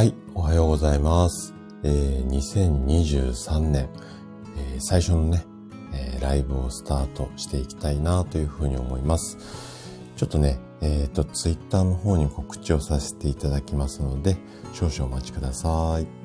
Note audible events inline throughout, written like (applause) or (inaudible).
はい、おはようございます。えー、2023年、えー最初のね、えーライブをスタートしていきたいなというふうに思います。ちょっとね、えっ、と、ツイッターの方に告知をさせていただきますので、少々お待ちください。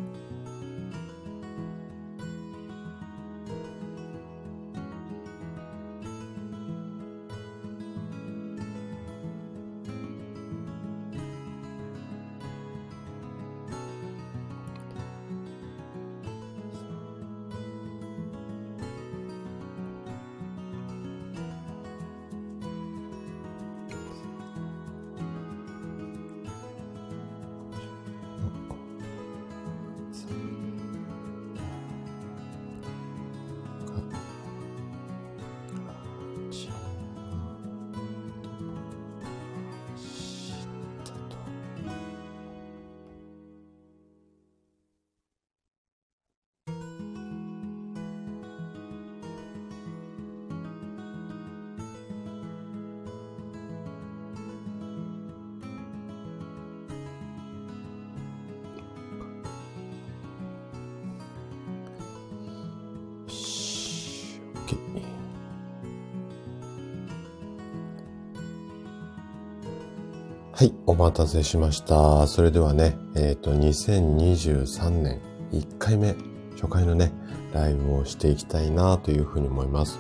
たせしました。それではね、えっ、と、2023年1回目、初回のね、ライブをしていきたいなというふうに思います。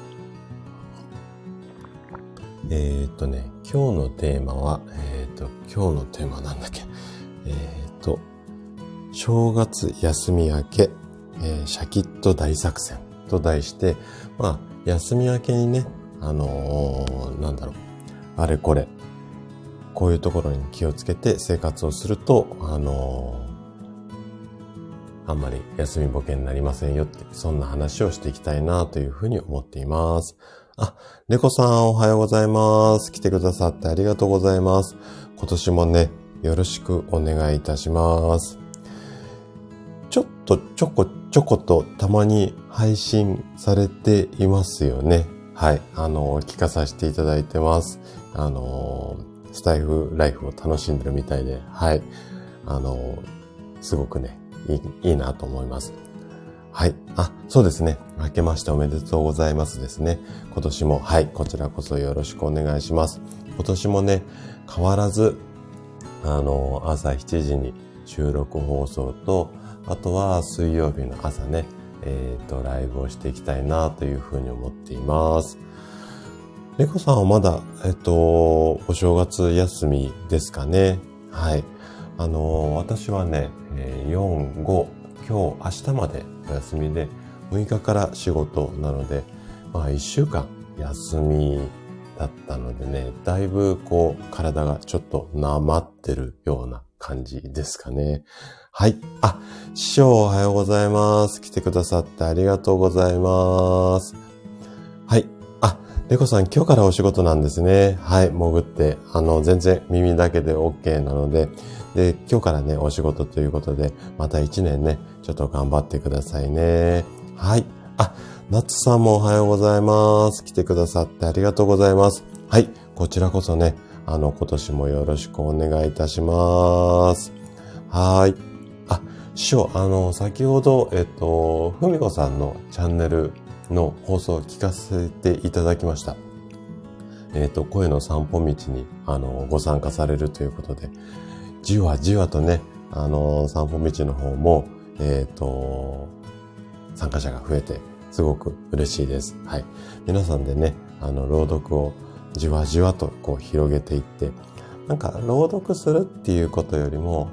えっ、とね、今日のテーマは、えっ、と、今日のテーマなんだっけ？えっ、と、正月休み明け、えーシャキッと大作戦と題して、まあ、休み明けにね、あのーなんだろう、あれこれ、こういうところに気をつけて生活をすると、あのーあんまり休みボケになりませんよって、そんな話をしていきたいなというふうに思っています。あ、猫さんおはようございます。来てくださってありがとうございます。今年もね、よろしくお願いいたします。ちょっとちょこちょことたまに配信されていますよね。はい。あの、聞かさせていただいてます。あの、スタイフライフを楽しんでるみたいで、はい。あの、すごくね、いい、いいなと思います。はい。あ、そうですね。明けましておめでとうございますですね。今年も、はい。こちらこそよろしくお願いします。今年もね、変わらず、あの、朝7時に収録放送と、あとは水曜日の朝ね、えっ、と、ライブをしていきたいなというふうに思っています。猫さんはまだ、えっ、と、お正月休みですかね。はい。あの、私はね、4、5、今日、明日までお休みで、6日から仕事なので、まあ1週間休みだったのでね、だいぶこう、体がちょっとなまってるような感じですかね。はい。あ、師匠おはようございます。来てくださってありがとうございます。はい。レコさん今日からお仕事なんですね。はい。潜って、あの、全然耳だけで OK なので、で、今日からね、お仕事ということで、また一年ね、ちょっと頑張ってくださいね。はい。あ、ナツさんもおはようございます。来てくださってありがとうございます。はい。こちらこそね、あの、今年もよろしくお願いいたします。はい。あ、師匠、あの、先ほど、えっと、ふみこさんのチャンネルの放送を聞かせていただきました。えっと、声の散歩道に、あの、ご参加されるということで、じわじわとね、あの、散歩道の方も、えっと、参加者が増えて、すごく嬉しいです。はい。皆さんでね、あの、朗読をじわじわとこう広げていって、なんか朗読するっていうことよりも、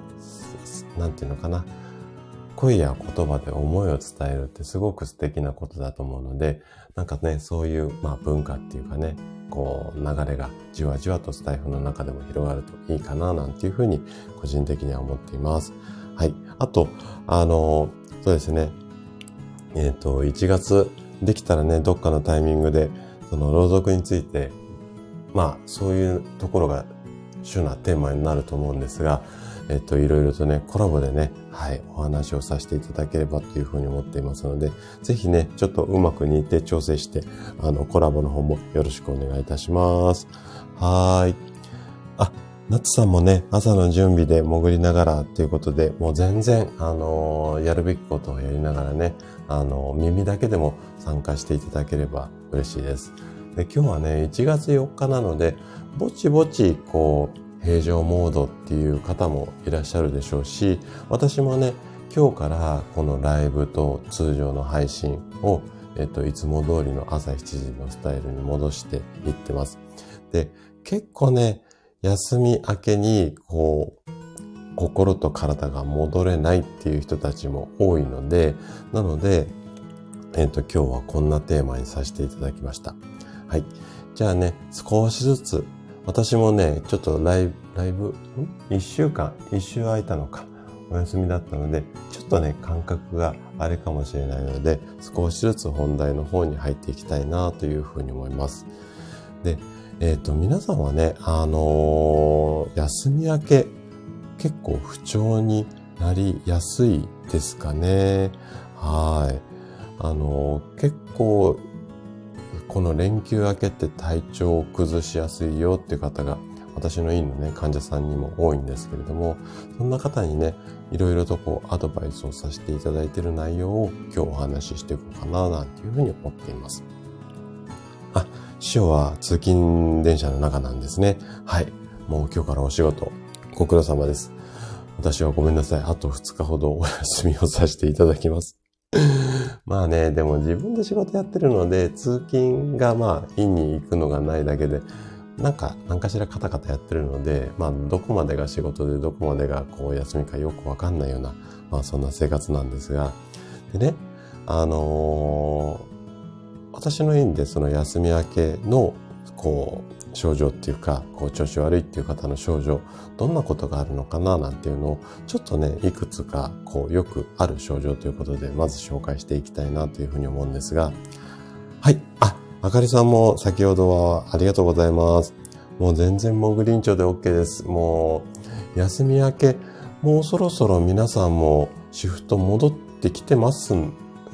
なんていうのかな、声や言葉で思いを伝えるってすごく素敵なことだと思うので、なんかね、そういう、まあ文化っていうかね、こう流れがじわじわとスタイフの中でも広がるといいかななんていうふうに個人的には思っています。はい。あと、あの、そうですね。えっ、と、1月できたらね、どっかのタイミングで、その朗読について、まあ、そういうところが主なテーマになると思うんですが、えっと、いろいろとね、コラボでね、はい、お話をさせていただければというふうに思っていますので、ぜひね、ちょっとうまく似て調整して、あの、コラボの方もよろしくお願いいたします。はーい。あ、夏さんもね、朝の準備で潜りながらっていうことで、もう全然、あのー、やるべきことをやりながらね、あのー、耳だけでも参加していただければ嬉しいです。で、今日はね、1月4日なので、ぼちぼち、こう、平常モードっていう方もいらっしゃるでしょうし、私もね、今日からこのライブと通常の配信を、えっと、いつも通りの朝7時のスタイルに戻していってます。で、結構ね、休み明けに、こう、心と体が戻れないっていう人たちも多いので、なので、えっ、と、今日はこんなテーマにさせていただきました。はい。じゃあね、少しずつ、私もね、ちょっとライブ、ライブ、ん？一週間、一週空いたのか、お休みだったので、ちょっとね、感覚があれかもしれないので、少しずつ本題の方に入っていきたいなというふうに思います。で、えっ、ー、と、皆さんはね、あのー、休み明け、結構不調になりやすいですかね。はい。あのー、結構、この連休明けって体調を崩しやすいよっていう方が、私の院のね、患者さんにも多いんですけれども、そんな方にね、いろいろとこう、アドバイスをさせていただいている内容を今日お話ししていこうかな、なんていうふうに思っています。あ、師匠は通勤電車の中なんですね。はい。もう今日からお仕事、ご苦労様です。私はごめんなさい。あと2日ほどお休みをさせていただきます。(laughs) まあね、でも自分で仕事やってるので、通勤がまあ、院に行くのがないだけで、なんか、何かしらカタカタやってるので、まあ、どこまでが仕事で、どこまでがこう、休みかよくわかんないような、まあ、そんな生活なんですが、でね、あのー私の院でその休み明けのこう症状っていうかこう調子悪いっていう方の症状どんなことがあるのかななんていうのをちょっとねいくつかこうよくある症状ということでまず紹介していきたいなというふうに思うんですが。はい。ああかりさんも先ほどはありがとうございます。もう全然モグリンチョで OK です。もう休み明けもうそろそろ皆さんもシフト戻ってきてます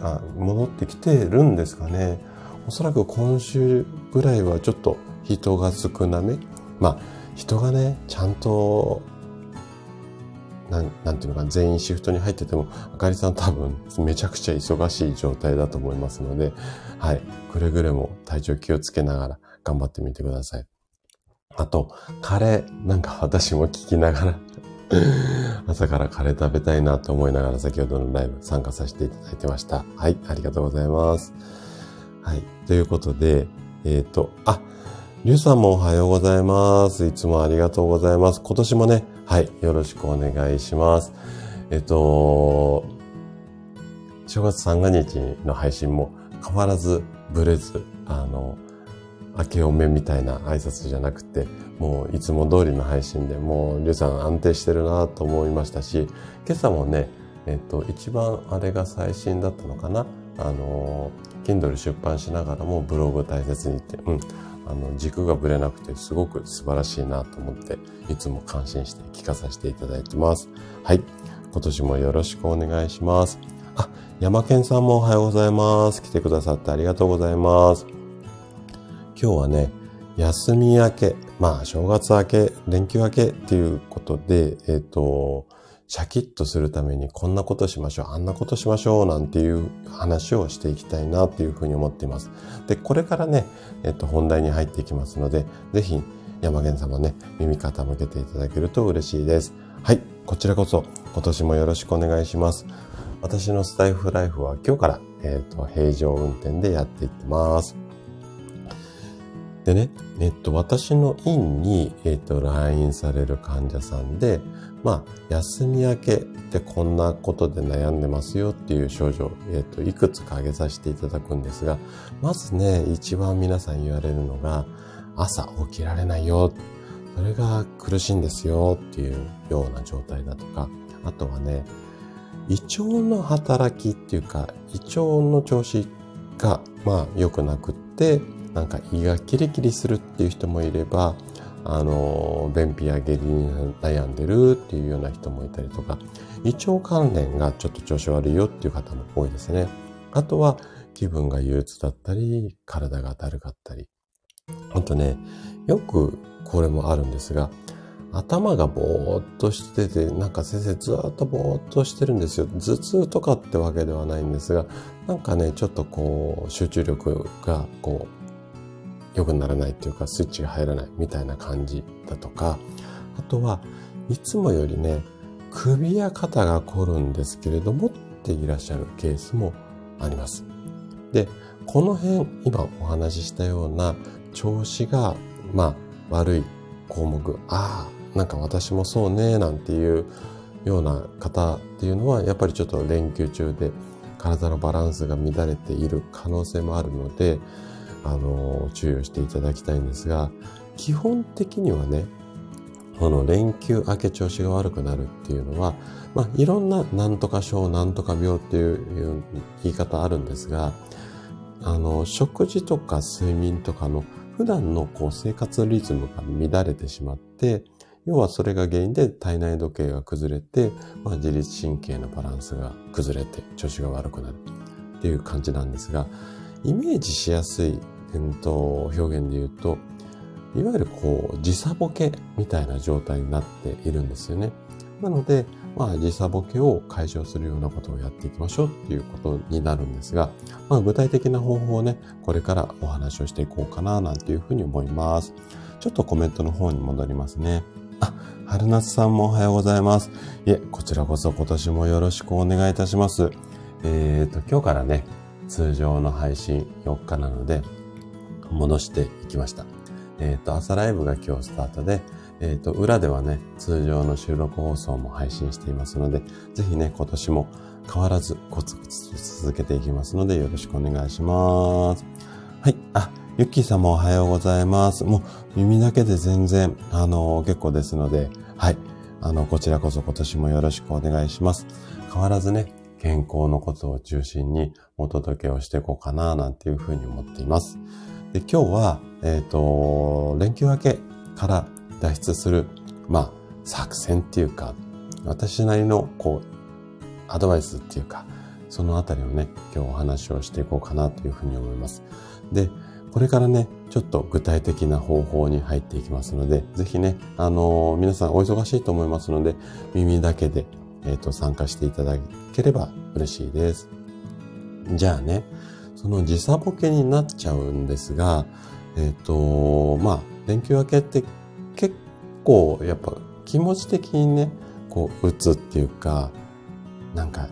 あ戻ってきてるんですかね。おそらく今週ぐらいはちょっと人が少なめ。まあ、人がね、ちゃんと、なん、なんていうのか、全員シフトに入ってても、あかりさん多分めちゃくちゃ忙しい状態だと思いますので、はい。くれぐれも体調気をつけながら頑張ってみてください。あと、カレー、なんか私も聞きながら (laughs) 朝からカレー食べたいなと思いながら先ほどのライブ参加させていただいてました。はい、ありがとうございます。はい。ということで、えっ、ー、と、あ、りゅうさんもおはようございます。いつもありがとうございます。今年もね、はい、よろしくお願いします。えっ、ー、と、正月三が日の配信も変わらずブレず、あの、明けおめみたいな挨拶じゃなくて、もういつも通りの配信でもうりゅうさん安定してるなと思いましたし、今朝もね、えっ、と、一番あれが最新だったのかなあの、Kindle 出版しながらもブログ大切にって、うん、あの、軸がぶれなくてすごく素晴らしいなと思って、いつも感心して聞かさせていただいてます。はい。今年もよろしくお願いします。あ、山健さんもおはようございます。来てくださってありがとうございます。今日はね、休み明け、まあ、正月明け、連休明けっていうことで、えっ、ー、と、シャキッとするためにこんなことしましょう、あんなことしましょうなんていう話をしていきたいなっていうふうに思っています。で、これからね、えっと、本題に入っていきますので、ぜひ山源様ね、耳傾けていただけると嬉しいです。はい、こちらこそ今年もよろしくお願いします。私のスタイフライフは今日から、えっ、と、平常運転でやっていってます。でね、えっと、私の院に、えっと、来院される患者さんで、まあ、休み明けでこんなことで悩んでますよっていう症状、えっと、いくつか挙げさせていただくんですが、まずね、一番皆さん言われるのが、朝起きられないよ。それが苦しいんですよっていうような状態だとか、あとはね、胃腸の働きっていうか、胃腸の調子が、まあ、良くなくって、なんか胃がキリキリするっていう人もいれば、あの、便秘や下痢に悩んでるっていうような人もいたりとか、胃腸関連がちょっと調子悪いよっていう方も多いですね。あとは気分が憂鬱だったり、体がだるかったり。あとね、よくこれもあるんですが、頭がぼーっとしてて、なんか先生ずっとぼーっとしてるんですよ。頭痛とかってわけではないんですが、なんかね、ちょっとこう、集中力がこう、良くならないっていうか、スイッチが入らないみたいな感じだとか、あとはいつもよりね、首や肩が凝るんですけれどもっていらっしゃるケースもあります。で、この辺、今お話ししたような調子が、まあ、悪い項目、ああ、なんか私もそうね、なんていうような方っていうのは、やっぱりちょっと連休中で体のバランスが乱れている可能性もあるので、あの、注意をしていただきたいんですが、基本的にはね、この連休明け調子が悪くなるっていうのは、まあ、いろんななんとか症、なんとか病っていう言い方あるんですが、あの、食事とか睡眠とかの普段のこう生活リズムが乱れてしまって、要はそれが原因で体内時計が崩れて、まあ、自律神経のバランスが崩れて調子が悪くなるっていう感じなんですが、イメージしやすい、えっと、表現で言うと、いわゆるこう時差ボケみたいな状態になっているんですよね。なので、まあ、時差ボケを解消するようなことをやっていきましょうっていうことになるんですが、まあ、具体的な方法をね、これからお話をしていこうかな、なんていうふうに思います。ちょっとコメントの方に戻りますね。あ、春夏さんもおはようございます。いえ、こちらこそ今年もよろしくお願いいたします。えっ、ー、と、今日からね、通常の配信4日なので、戻していきました。えっ、ー、と、朝ライブが今日スタートで、えっ、ー、と、裏ではね、通常の収録放送も配信していますので、ぜひね、今年も変わらずコツコツと続けていきますので、よろしくお願いします。はい。あ、ゆっきーさんもおはようございます。もう耳だけで全然、あの、結構ですので、はい。あの、こちらこそ今年もよろしくお願いします。変わらずね、健康のことを中心にお届けをしていこうかな、なんていうふうに思っています。で、今日は、えっ、ー、と、連休明けから脱出する、まあ、作戦っていうか、私なりの、こう、アドバイスっていうか、そのあたりをね、今日お話をしていこうかなというふうに思います。で、これからね、ちょっと具体的な方法に入っていきますので、ぜひね、あのー、皆さんお忙しいと思いますので、耳だけで、えっ、ー、と、参加していただければ嬉しいです。じゃあね、その時差ボケになっちゃうんですが、えっ、ー、と、まあ、連休明けって結構やっぱ気持ち的にね、こう、打つっていうか、なんか、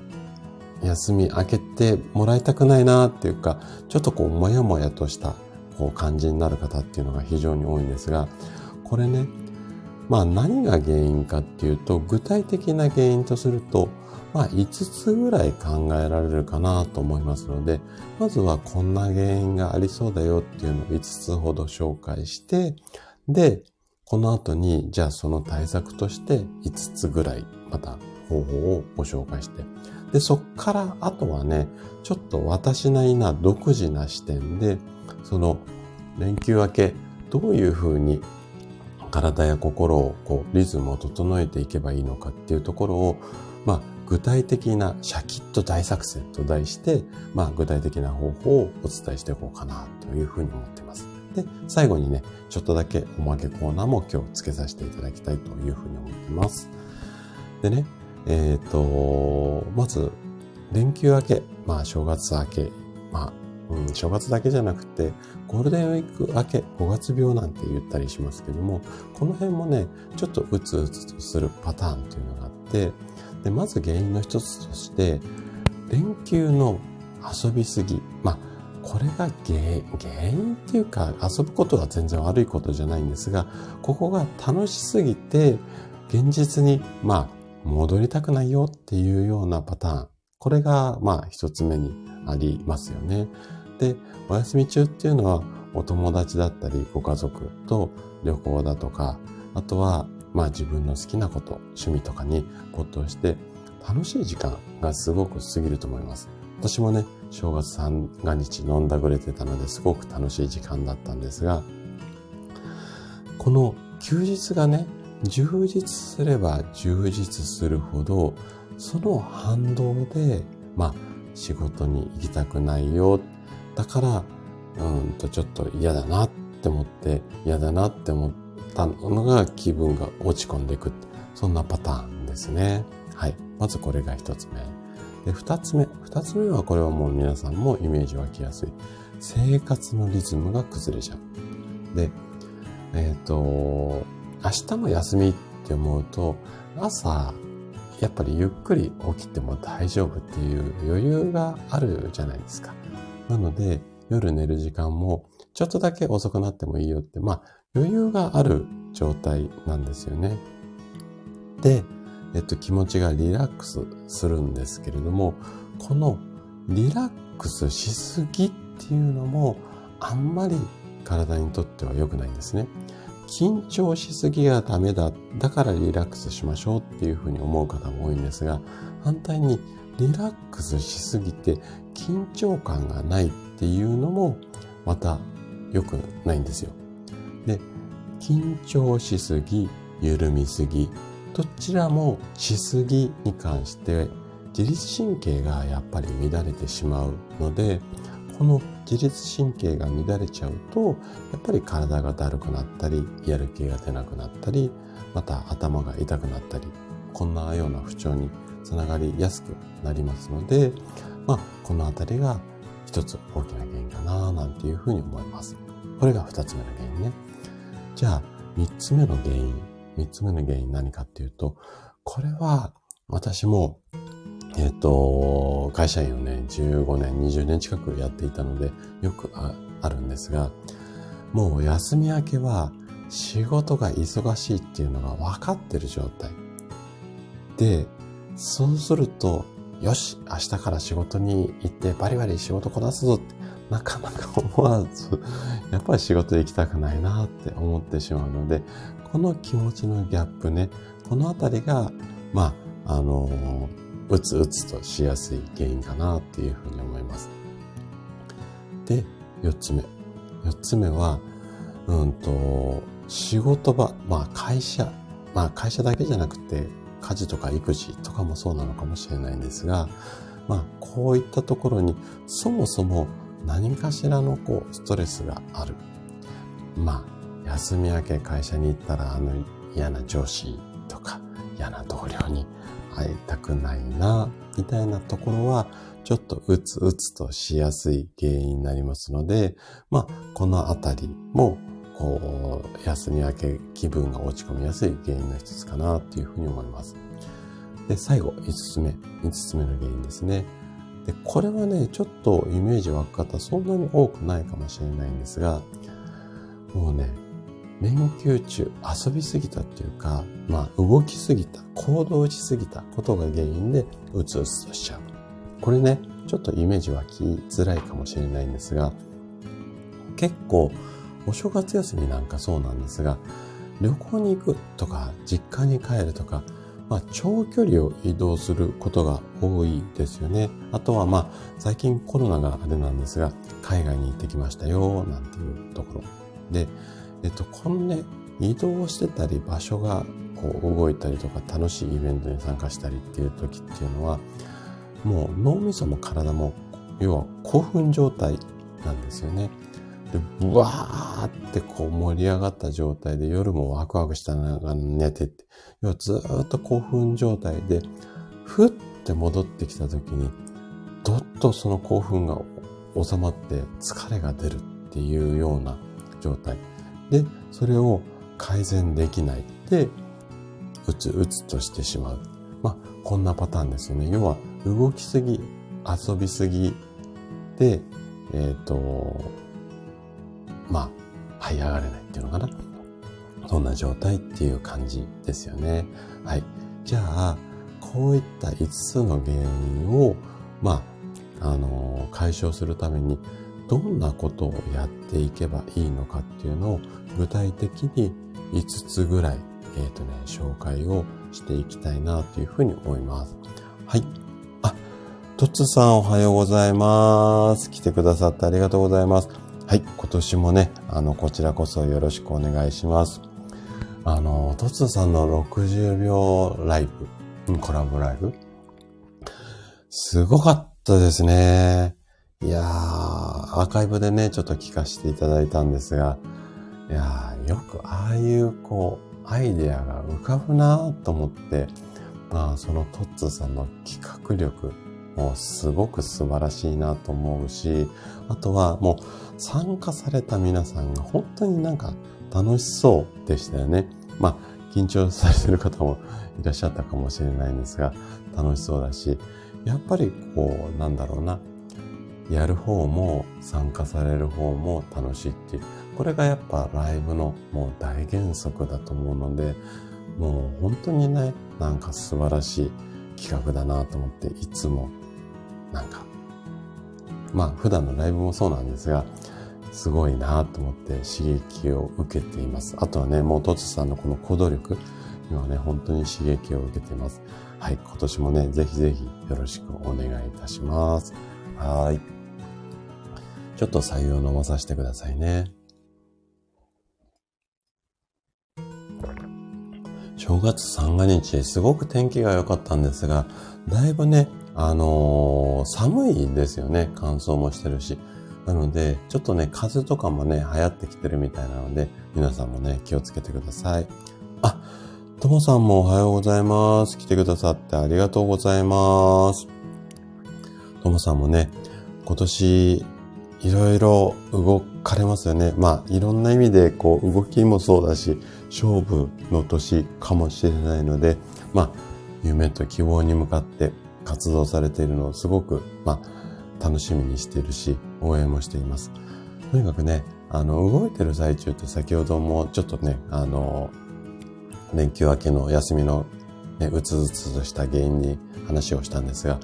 休み明けてもらいたくないなっていうか、ちょっとこう、もやもやとしたこう感じになる方っていうのが非常に多いんですが、これね、まあ何が原因かっていうと、具体的な原因とすると、まあ5つぐらい考えられるかなと思いますので、まずはこんな原因がありそうだよっていうのを5つほど紹介して、で、この後に、じゃあその対策として5つぐらいまた方法をご紹介して、で、そっからあとはね、ちょっと私なりな独自な視点で、その連休明け、どういうふうに体や心をこうリズムを整えていけばいいのかっていうところを、まあ、具体的なシャキッと大作戦と題して、まあ、具体的な方法をお伝えしていこうかなというふうに思っています。で、最後にね、ちょっとだけおまけコーナーも今日付けさせていただきたいというふうに思っています。でね、えっ、ー、と、まず、連休明け、まあ、正月明け、まあ、うん、正月だけじゃなくて、ゴールデンウィーク明け、5月病なんて言ったりしますけども、この辺もね、ちょっとうつうつとするパターンというのがあって、で、まず原因の一つとして、連休の遊びすぎ。まあ、これが原因っていうか、遊ぶことは全然悪いことじゃないんですが、ここが楽しすぎて、現実に、まあ、戻りたくないよっていうようなパターン。これが、まあ、一つ目にありますよね。で、お休み中っていうのは、お友達だったり、ご家族と旅行だとか、あとは、まあ自分の好きなこと、趣味とかに没頭して、楽しい時間がすごく過ぎると思います。私もね、正月三が日飲んだくれてたのですごく楽しい時間だったんですが、この休日がね、充実すれば充実するほど、その反動で、まあ、仕事に行きたくないよ。だから、うんとちょっと嫌だなって思って、嫌だなって思ったのが気分が落ち込んでいく。そんなパターンですね。はい。まずこれが一つ目。で、二つ目。二つ目はこれはもう皆さんもイメージ湧きやすい。生活のリズムが崩れちゃう。で、えっ、ー、と、明日も休みって思うと、朝、やっぱりゆっくり起きても大丈夫っていう余裕があるじゃないですか。なので、夜寝る時間もちょっとだけ遅くなってもいいよって、まあ余裕がある状態なんですよね。で、えっと気持ちがリラックスするんですけれども、このリラックスしすぎっていうのもあんまり体にとっては良くないんですね。緊張しすぎがダメだ。だからリラックスしましょうっていうふうに思う方も多いんですが、反対にリラックスしすぎて緊張感がないっていうのもまた良くないんですよ。で、緊張しすぎ、緩みすぎ、どちらもしすぎに関して自律神経がやっぱり乱れてしまうので、この自律神経が乱れちゃうと、やっぱり体がだるくなったり、やる気が出なくなったり、また頭が痛くなったり、こんなような不調につながりやすくなりますので、まあ、このあたりが一つ大きな原因かな、なんていうふうに思います。これが二つ目の原因ね。じゃあ、三つ目の原因。三つ目の原因何かっていうと、これは私もえっ、ー、と、会社員をね、15年、20年近くやっていたので、よくあるんですが、もう休み明けは仕事が忙しいっていうのが分かってる状態。で、そうすると、よし、明日から仕事に行ってバリバリ仕事こなすぞって、なかなか思わず、やっぱり仕事行きたくないなって思ってしまうので、この気持ちのギャップね、このあたりが、まあ、あのうつうつとしやすい原因かなっていうふうに思います。で、四つ目。四つ目は、うんと、仕事場、まあ会社、まあ会社だけじゃなくて、家事とか育児とかもそうなのかもしれないんですが、まあこういったところにそもそも何かしらのこうストレスがある。まあ休み明け会社に行ったらあの嫌な上司とか嫌な同僚に会いたくないな、みたいなところは、ちょっとうつうつとしやすい原因になりますので、まあ、このあたりも、こう、休み明け気分が落ち込みやすい原因の一つかなっていうふうに思います。で、最後、五つ目。五つ目の原因ですね。で、これはね、ちょっとイメージ湧く方そんなに多くないかもしれないんですが、もうね、連休中遊びすぎたっていうか、まあ動きすぎた、行動しすぎたことが原因でうつうつとしちゃう。これね、ちょっとイメージ湧きづらいかもしれないんですが、結構お正月休みなんかそうなんですが、旅行に行くとか、実家に帰るとか、まあ、長距離を移動することが多いですよね。あとはまあ、最近コロナがあれなんですが、海外に行ってきましたよ、なんていうところ。で、えっと、このね、移動してたり、場所がこう動いたりとか、楽しいイベントに参加したりっていう時っていうのは、もう脳みそも体も、要は興奮状態なんですよね。で、ブワーってこう盛り上がった状態で夜もワクワクしたながら寝てって、要はずっと興奮状態で、ふって戻ってきた時に、どっとその興奮が収まって疲れが出るっていうような状態。で、それを改善できないで、うつうつとしてしまう。まあ、こんなパターンですよね。要は、動きすぎ、遊びすぎで、えっ、ー、と、まあ、這い上がれないっていうのかな。そんな状態っていう感じですよね。はい。じゃあ、こういった5つの原因を、まあ、あの、解消するために、どんなことをやっていけばいいのかっていうのを具体的に5つぐらい、えっ、ー、とね、紹介をしていきたいなというふうに思います。はい。あ、トッツさんおはようございます。来てくださってありがとうございます。はい。今年もね、あの、こちらこそよろしくお願いします。あの、トツさんの60秒ライブ、コラボライブ、すごかったですね。いやー、アーカイブでね、ちょっと聞かせていただいたんですが、いやーよくああいうこう、アイデアが浮かぶなーと思って、まあそのトッツーさんの企画力、もうすごく素晴らしいなと思うし、あとはもう参加された皆さんが本当になんか楽しそうでしたよね。まあ緊張されてる方もいらっしゃったかもしれないんですが、楽しそうだし、やっぱりこう、なんだろうな、やる方も参加される方も楽しいっていう、これがやっぱライブのもう大原則だと思うので、もう本当にね、なんか素晴らしい企画だなと思って、いつも、なんか、まあ普段のライブもそうなんですが、すごいなと思って刺激を受けています。あとはね、もうトツさんのこの行動力にはね、本当に刺激を受けています。はい、今年もね、ぜひぜひよろしくお願いいたします。はい。ちょっと採用飲まさせてくださいね。正月三が日、すごく天気が良かったんですが、だいぶね、あのー、寒いですよね。乾燥もしてるし。なので、ちょっとね、風とかもね、流行ってきてるみたいなので、皆さんもね、気をつけてください。あ、ともさんもおはようございます。来てくださってありがとうございます。ともさんもね、今年、いろいろ動かれますよね。まあ、いろんな意味で、こう、動きもそうだし、勝負の年かもしれないので、まあ、夢と希望に向かって活動されているのをすごく、まあ、楽しみにしているし、応援もしています。とにかくね、あの、動いてる最中って先ほどもちょっとね、あの、連休明けの休みのね、うつうつとした原因に話をしたんですが、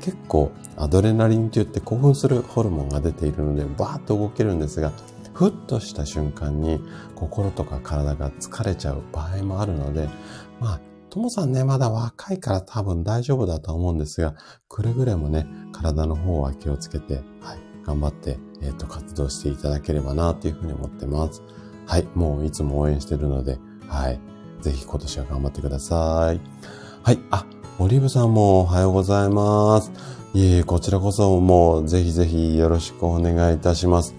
結構アドレナリンって言って興奮するホルモンが出ているので、バーッと動けるんですが、ふっとした瞬間に心とか体が疲れちゃう場合もあるので、まあ、ともさんね、まだ若いから多分大丈夫だと思うんですが、くれぐれもね、体の方は気をつけて、はい、頑張って、えっ、ー、と、活動していただければな、というふうに思ってます。はい、もういつも応援してるので、はい、ぜひ今年は頑張ってください。はい、あ、オリーブさんもおはようございます。いえ、こちらこそもうぜひぜひよろしくお願いいたします。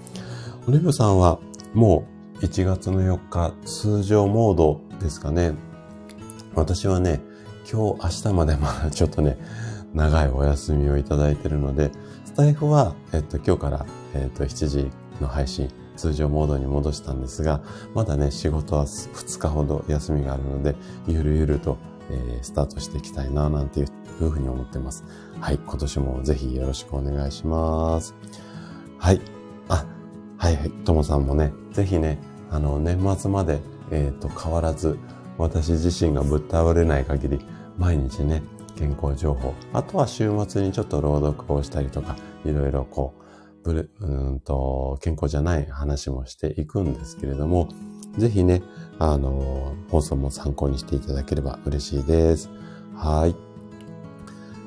オリーブさんはもう1月の4日通常モードですかね。私はね、今日明日までまだちょっとね、長いお休みをいただいているので、スタイフは、えっと、今日から、えっと、7時の配信、通常モードに戻したんですが、まだね、仕事は2日ほど休みがあるので、ゆるゆると、えー、スタートしていきたいな、なんていうふうに思ってます。はい、今年もぜひよろしくお願いします。はい。あ、はいはい。ともさんもね、ぜひね、あの、年末まで、えっ、ー、と、変わらず、私自身がぶっ倒れない限り、毎日ね、健康情報、あとは週末にちょっと朗読をしたりとか、いろいろこう、ブル、うんと、健康じゃない話もしていくんですけれども、ぜひね、あの、放送も参考にしていただければ嬉しいです。はい。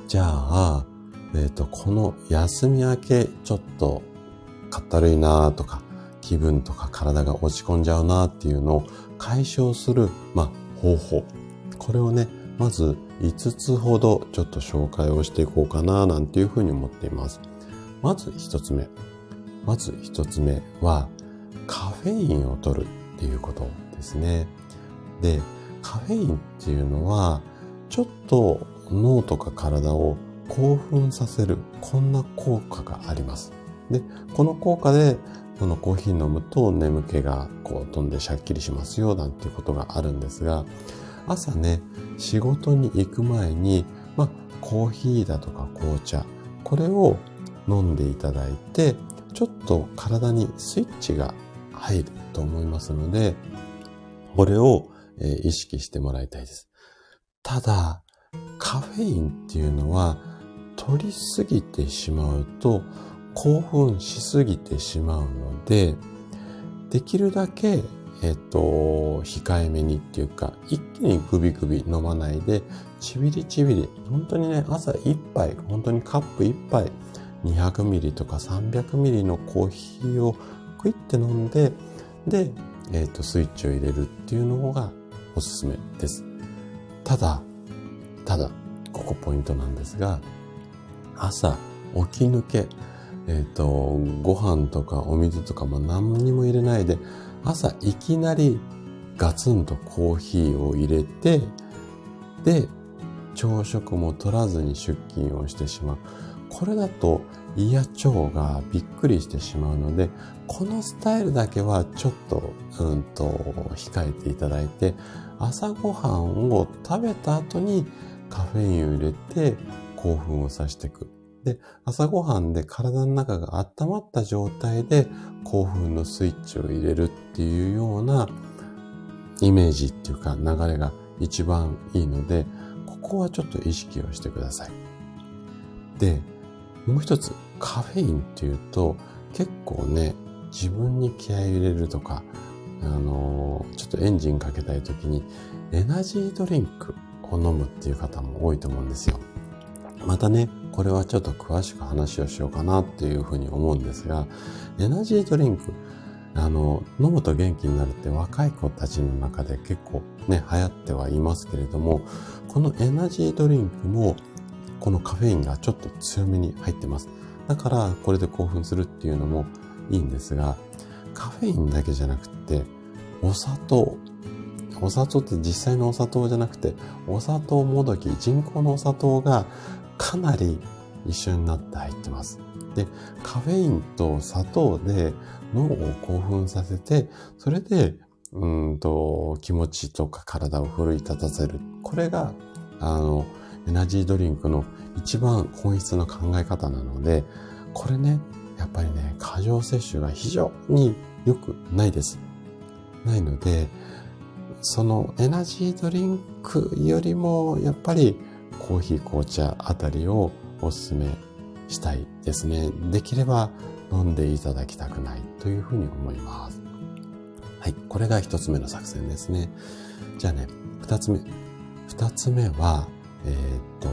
じゃあ、えっ、ー、と、この休み明け、ちょっとかったるいなとか、気分とか体が落ち込んじゃうなっていうのを解消する、まあ、方法。これをね、まず5つほどちょっと紹介をしていこうかななんていうふうに思っています。まず1つ目。まず1つ目は、カフェインを取るっていうことですね。で、カフェインっていうのは、ちょっと脳とか体を興奮させる、こんな効果があります。で、この効果で、このコーヒー飲むと眠気がこう飛んでシャッキリしますよ、なんていうことがあるんですが、朝ね、仕事に行く前に、まあ、コーヒーだとか紅茶、これを飲んでいただいて、ちょっと体にスイッチが入ると思いますので、これを、意識してもらいたいです。ただ、カフェインっていうのは、取りすぎてしまうと、興奮しすぎてしまうので、できるだけ、えっと、控えめにっていうか、一気にグビグビ飲まないで、ちびりちびり、本当にね、朝一杯、本当にカップ一杯、200ミリとか300ミリのコーヒーをクイって飲んで、で、えっと、スイッチを入れるっていうのがおすすめです。ただ、ただ、ここポイントなんですが、朝起き抜け、えっ、ー、と、ご飯とかお水とかも何にも入れないで、朝いきなりガツンとコーヒーを入れて、で、朝食も取らずに出勤をしてしまう。これだと胃や腸がびっくりしてしまうので、このスタイルだけはちょっと、うんと、控えていただいて、朝ごはんを食べた後にカフェインを入れて興奮をさせていく。で、朝ごはんで体の中が温まった状態で興奮のスイッチを入れるっていうようなイメージっていうか流れが一番いいので、ここはちょっと意識をしてください。で、もう一つ、カフェインっていうと結構ね、自分に気合い入れるとか、あのー、ちょっとエンジンかけたい時にエナジードリンクを飲むっていう方も多いと思うんですよ。またね、これはちょっと詳しく話をしようかなっていうふうに思うんですが、エナジードリンク、あの、飲むと元気になるって若い子たちの中で結構ね、流行ってはいますけれども、このエナジードリンクも、このカフェインがちょっと強めに入ってます。だから、これで興奮するっていうのもいいんですが、カフェインだけじゃなくて、お砂糖。お砂糖って実際のお砂糖じゃなくて、お砂糖もどき、人工のお砂糖がかなり一緒になって入ってます。で、カフェインと砂糖で脳を興奮させて、それで、うんと、気持ちとか体を奮い立たせる。これが、あの、エナジードリンクの一番本質の考え方なので、これね、やっぱりね、過剰摂取が非常に良くないです。ないので、そのエナジードリンクよりも、やっぱりコーヒー、紅茶あたりをお勧めしたいですね。できれば飲んでいただきたくないというふうに思います。はい。これが一つ目の作戦ですね。じゃあね、二つ目。二つ目は、えー、っと、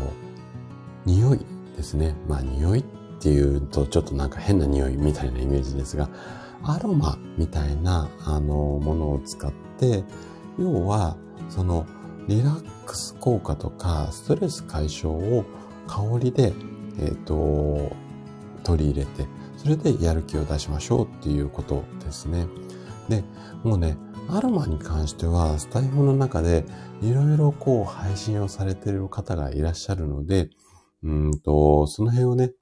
匂いですね。まあ匂いっていうとちょっとなんか変な匂いみたいなイメージですが、アロマみたいな、あの、ものを使って、要は、その、リラックス効果とか、ストレス解消を香りで、え、ー、と、取り入れて、それでやる気を出しましょうっていうことですね。で、もうね、アロマに関しては、スタイフの中でいろいろこう配信をされている方がいらっしゃるので、うんと、その辺をね、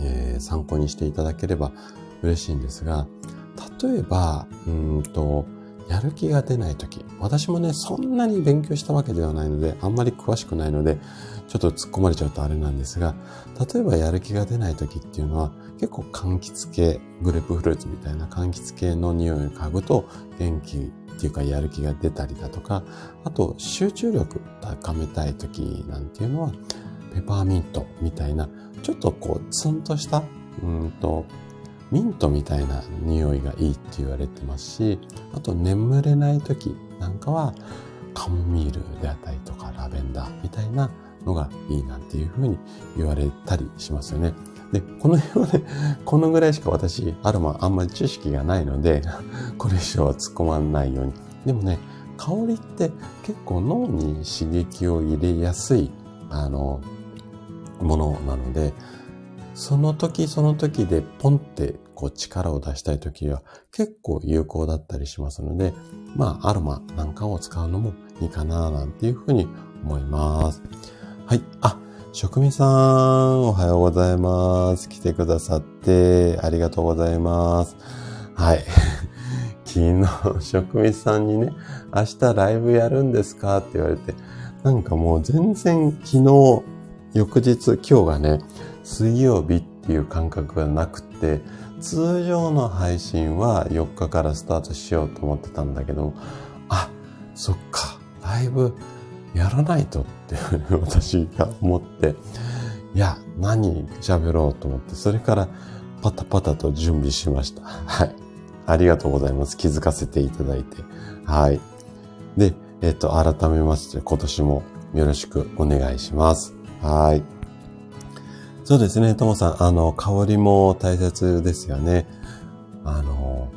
えー、参考にしていただければ嬉しいんですが、例えば、うんと、やる気が出ないとき、私もね、そんなに勉強したわけではないので、あんまり詳しくないので、ちょっと突っ込まれちゃうとあれなんですが、例えばやる気が出ないときっていうのは、結構柑橘系、グレープフルーツみたいな柑橘系の匂いを嗅ぐと元気っていうかやる気が出たりだとか、あと集中力高めたいときなんていうのは、ペパーミントみたいな、ちょっとこうツンとした、うんと、ミントみたいな匂いがいいって言われてますし、あと眠れない時なんかはカモミールであったりとかラベンダーみたいなのがいいなんていうふうに言われたりしますよね。で、この辺はね、(laughs) このぐらいしか私、アロマあんまり知識がないので、(laughs) これ以上は突っ込まないように。でもね、香りって結構脳に刺激を入れやすい、あの、ものなので、その時その時でポンってこう力を出したい時は結構有効だったりしますので、まあアロマなんかを使うのもいいかななんていうふうに思います。はい。あ、職味さん、おはようございます。来てくださってありがとうございます。はい。(laughs) 昨日、職味さんにね、明日ライブやるんですか？って言われて、なんかもう全然昨日、翌日、今日がね、水曜日っていう感覚がなくて、通常の配信は4日からスタートしようと思ってたんだけど、あ、そっか、ライブやらないとって (laughs) 私が思って、いや、何喋ろうと思って、それからパタパタと準備しました。はい。ありがとうございます。気づかせていただいて。はい。で、えっ、と、改めまして今年もよろしくお願いします。はい。そうですね、ともさん、あの、香りも大切ですよね。あの、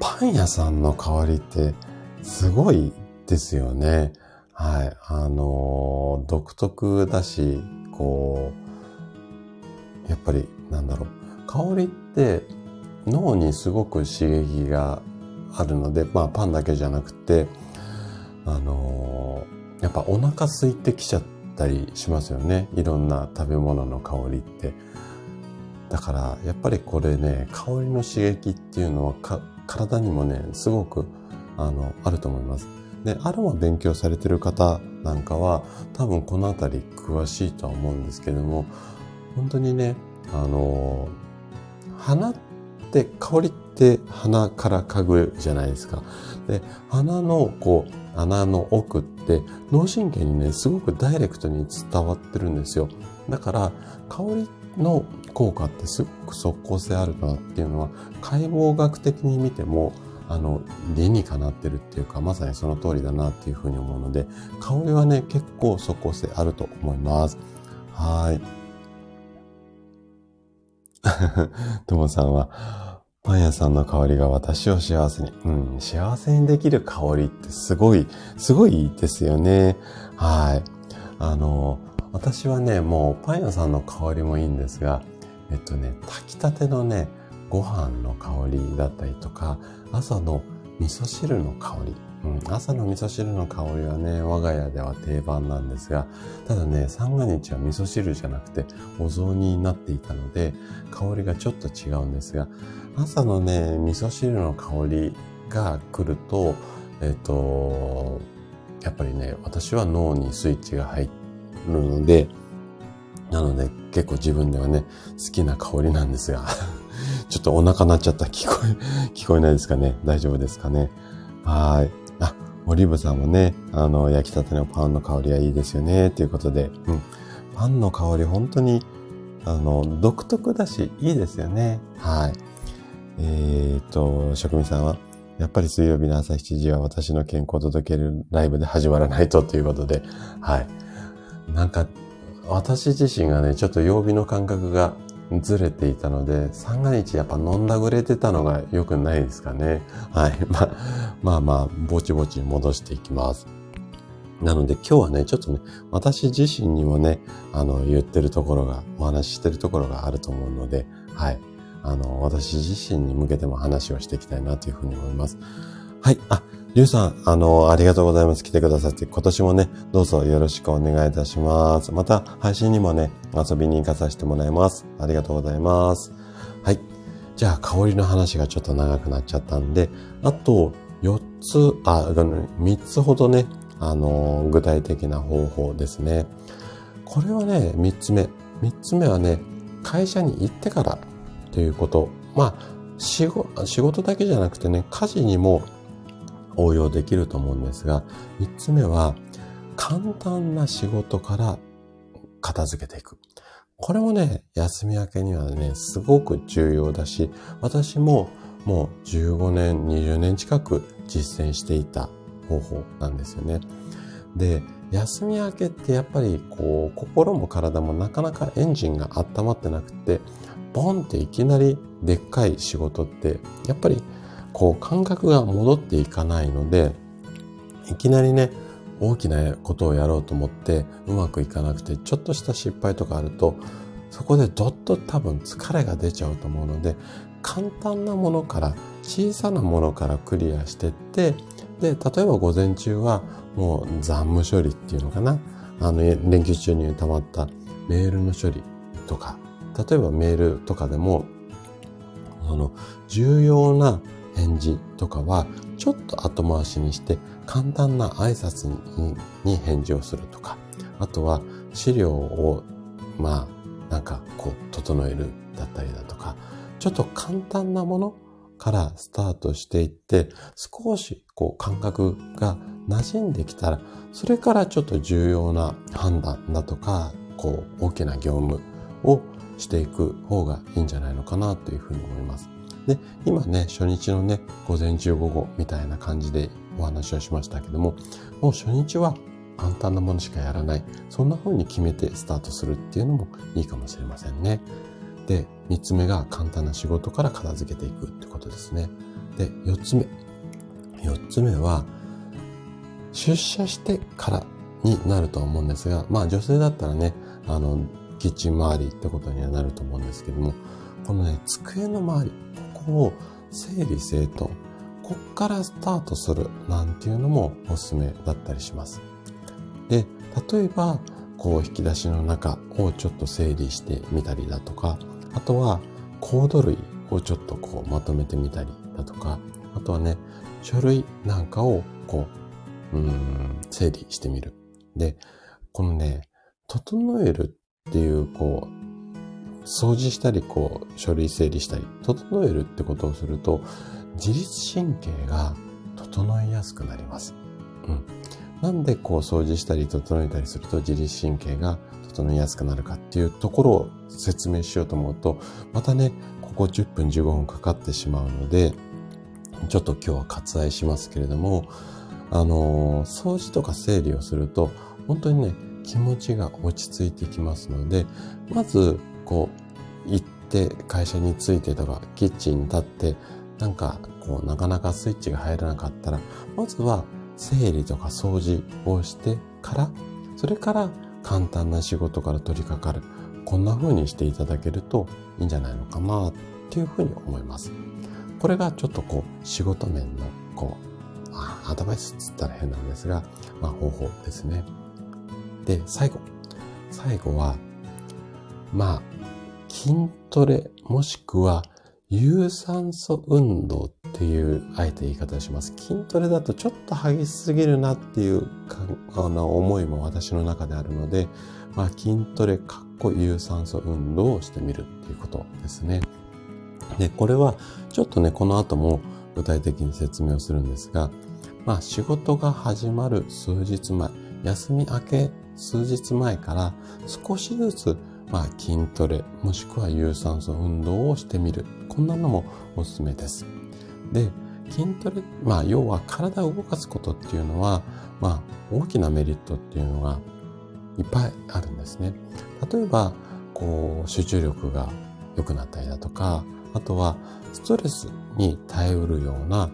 パン屋さんの香りってすごいですよね。はい。あの、独特だし、こう、やっぱり、なんだろう。香りって脳にすごく刺激があるので、まあパンだけじゃなくて、あの、やっぱお腹空いてきちゃったりしますよね。いろんな食べ物の香りって。だから、やっぱりこれね、香りの刺激っていうのは体にもね、すごく、あの、あると思います。で、アロマ勉強されてる方なんかは、多分このあたり詳しいとは思うんですけども、本当にね、あの、花って香りって鼻から嗅ぐじゃないですか。で、鼻のこう穴の奥って脳神経にね、すごくダイレクトに伝わってるんですよ。だから香りの効果ってすごく即効性あるなっていうのは解剖学的に見てもあの理にかなってるっていうかまさにその通りだなっていうふうに思うので香りはね結構即効性あると思います。はい。(laughs) ともさんは、パン屋さんの香りが私を幸せに。うん、幸せにできる香りってすごい、すごいですよね。はい。あの、私はね、もうパン屋さんの香りもいいんですが、えっとね、炊きたてのね、ご飯の香りだったりとか、朝の味噌汁の香り。うん、朝の味噌汁の香りはね、我が家では定番なんですが、ただね、三が日は味噌汁じゃなくてお雑煮になっていたので、香りがちょっと違うんですが、朝のね、味噌汁の香りが来ると、えっ、と、やっぱりね、私は脳にスイッチが入るので、なので結構自分ではね、好きな香りなんですが、(laughs) ちょっとお腹鳴っちゃった。聞こえ、(laughs) 聞こえないですかね？大丈夫ですかね？はい。あ、オリーブさんもね、あの、焼きたてのパンの香りはいいですよね、ということで、うん。パンの香り本当に、あの、独特だし、いいですよね。はい。えー、っと、職人さんは、やっぱり水曜日の朝7時は私の健康を届けるライブで始まらないとということで、はい。なんか、私自身がね、ちょっと曜日の感覚がずれていたので、三が日やっぱ飲んだぐれてたのが良くないですかね。はい。(laughs) ま、まあまあ、ぼちぼち戻していきます。なので今日はね、ちょっとね、私自身にもね、あの、言ってるところが、お話ししてるところがあると思うので、はい。あの、私自身に向けても話をしていきたいなというふうに思います。はい。あ、りゅうさん、あの、ありがとうございます。来てくださって、今年もね、どうぞよろしくお願いいたします。また、配信にもね、遊びに行かさせてもらいます。ありがとうございます。はい。じゃあ、香りの話がちょっと長くなっちゃったんで、あと、4つ、あ、3つほどね、あの、具体的な方法ですね。これはね、3つ目。3つ目はね、会社に行ってからということ。まあ、仕事だけじゃなくてね、家事にも応用できると思うんですが、三つ目は、簡単な仕事から片付けていく。これもね、休み明けにはね、すごく重要だし、私ももう15年、20年近く実践していた方法なんですよね。で、休み明けってやっぱりこう、心も体もなかなかエンジンが温まってなくて、ボンっていきなりでっかい仕事って、やっぱりこう感覚が戻っていかないので、いきなりね、大きなことをやろうと思ってうまくいかなくて、ちょっとした失敗とかあると、そこでどっと多分疲れが出ちゃうと思うので、簡単なものから、小さなものからクリアしてって、で、例えば午前中はもう残務処理っていうのかな。あの、連休中に溜まったメールの処理とか、例えばメールとかでも、その重要な返事とかはちょっと後回しにして簡単な挨拶にに返事をするとか、あとは資料をまあなんかこう整えるだったりだとか、ちょっと簡単なものからスタートしていって、少しこう感覚が馴染んできたら、それからちょっと重要な判断だとか、こう大きな業務をしていく方がいいんじゃないのかなというふうに思います。で、今ね、初日のね、午前中午後みたいな感じでお話をしましたけども、もう初日は簡単なものしかやらない。そんな風に決めてスタートするっていうのもいいかもしれませんね。で、三つ目が簡単な仕事から片付けていくってことですね。で、四つ目。四つ目は、出社してからになると思うんですが、まあ女性だったらね、あの、キッチン周りってことにはなると思うんですけども、このね、机の周り、ここを整理整頓。こっからスタートするなんていうのもおすすめだったりします。で、例えば、こう引き出しの中をちょっと整理してみたりだとか、あとはコード類をちょっとこうまとめてみたりだとか、あとはね、書類なんかをこう、うん、整理してみる。で、このね、整えるっていう、こう、掃除したり、こう、書類整理したり、整えるってことをすると、自律神経が整いやすくなります。うん。なんでこう掃除したり整えたりすると自律神経が整いやすくなるかっていうところを説明しようと思うと、またね、ここ10分15分かかってしまうので、ちょっと今日は割愛しますけれども、あのー、掃除とか整理をすると、本当にね、気持ちが落ち着いてきますので、まず、こう、行って会社に着いてとか、キッチンに立って、なんか、こう、なかなかスイッチが入らなかったら、まずは整理とか掃除をしてから、それから簡単な仕事から取り掛かる。こんな風にしていただけるといいんじゃないのかなっていうふうに思います。これがちょっとこう仕事面のこうアドバイスっつったら変なんですが、まあ方法ですね。で、最後。最後は、まあ、筋トレもしくは有酸素運動っていうあえて言い方します。筋トレだとちょっと激しすぎるなっていうあの思いも私の中であるので、まあ、筋トレかっこ有酸素運動をしてみるっていうことですね。で、これはちょっとね、この後も具体的に説明をするんですが、まあ仕事が始まる数日前、休み明け数日前から少しずつまあ、筋トレもしくは有酸素運動をしてみる。こんなのもおすすめです。で、筋トレ、まあ、要は体を動かすことっていうのは、まあ、大きなメリットっていうのがいっぱいあるんですね。例えば、こう、集中力が良くなったりだとか、あとは、ストレスに耐えうるような、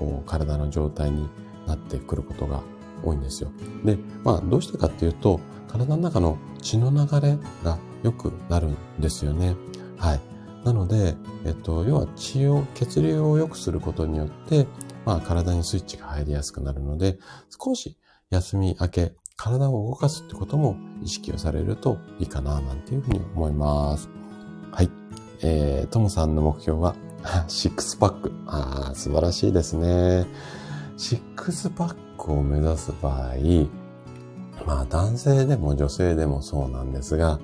こう、体の状態になってくることが多いんですよ。で、まあ、どうしてかっていうと、体の中の血の流れが良くなるんですよね。はい。なので、えっと、要は血を、血流を良くすることによって、まあ体にスイッチが入りやすくなるので、少し休み明け、体を動かすってことも意識をされるといいかな、なんていうふうに思います。はい。えー、ともさんの目標は、(laughs) シックスパック。ああ、素晴らしいですね。シックスパックを目指す場合、まあ男性でも女性でもそうなんですが、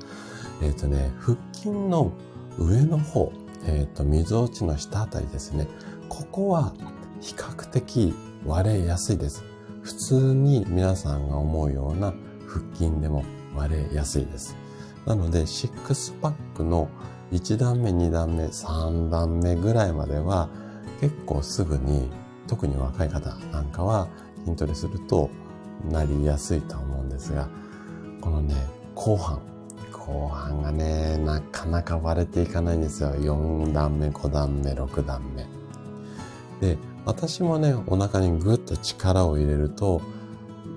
えっ、ー、とね、腹筋の上の方、えっ、ー、と、溝落ちの下あたりですね。ここは比較的割れやすいです。普通に皆さんが思うような腹筋でも割れやすいです。なので、シックスパックの1段目、2段目、3段目ぐらいまでは結構すぐに、特に若い方なんかは筋トレするとなりやすいと思うんですが、このね、後半、後半がね、なかなか割れていかないんですよ。4段目、5段目、6段目。で、私もね、お腹にぐっと力を入れると、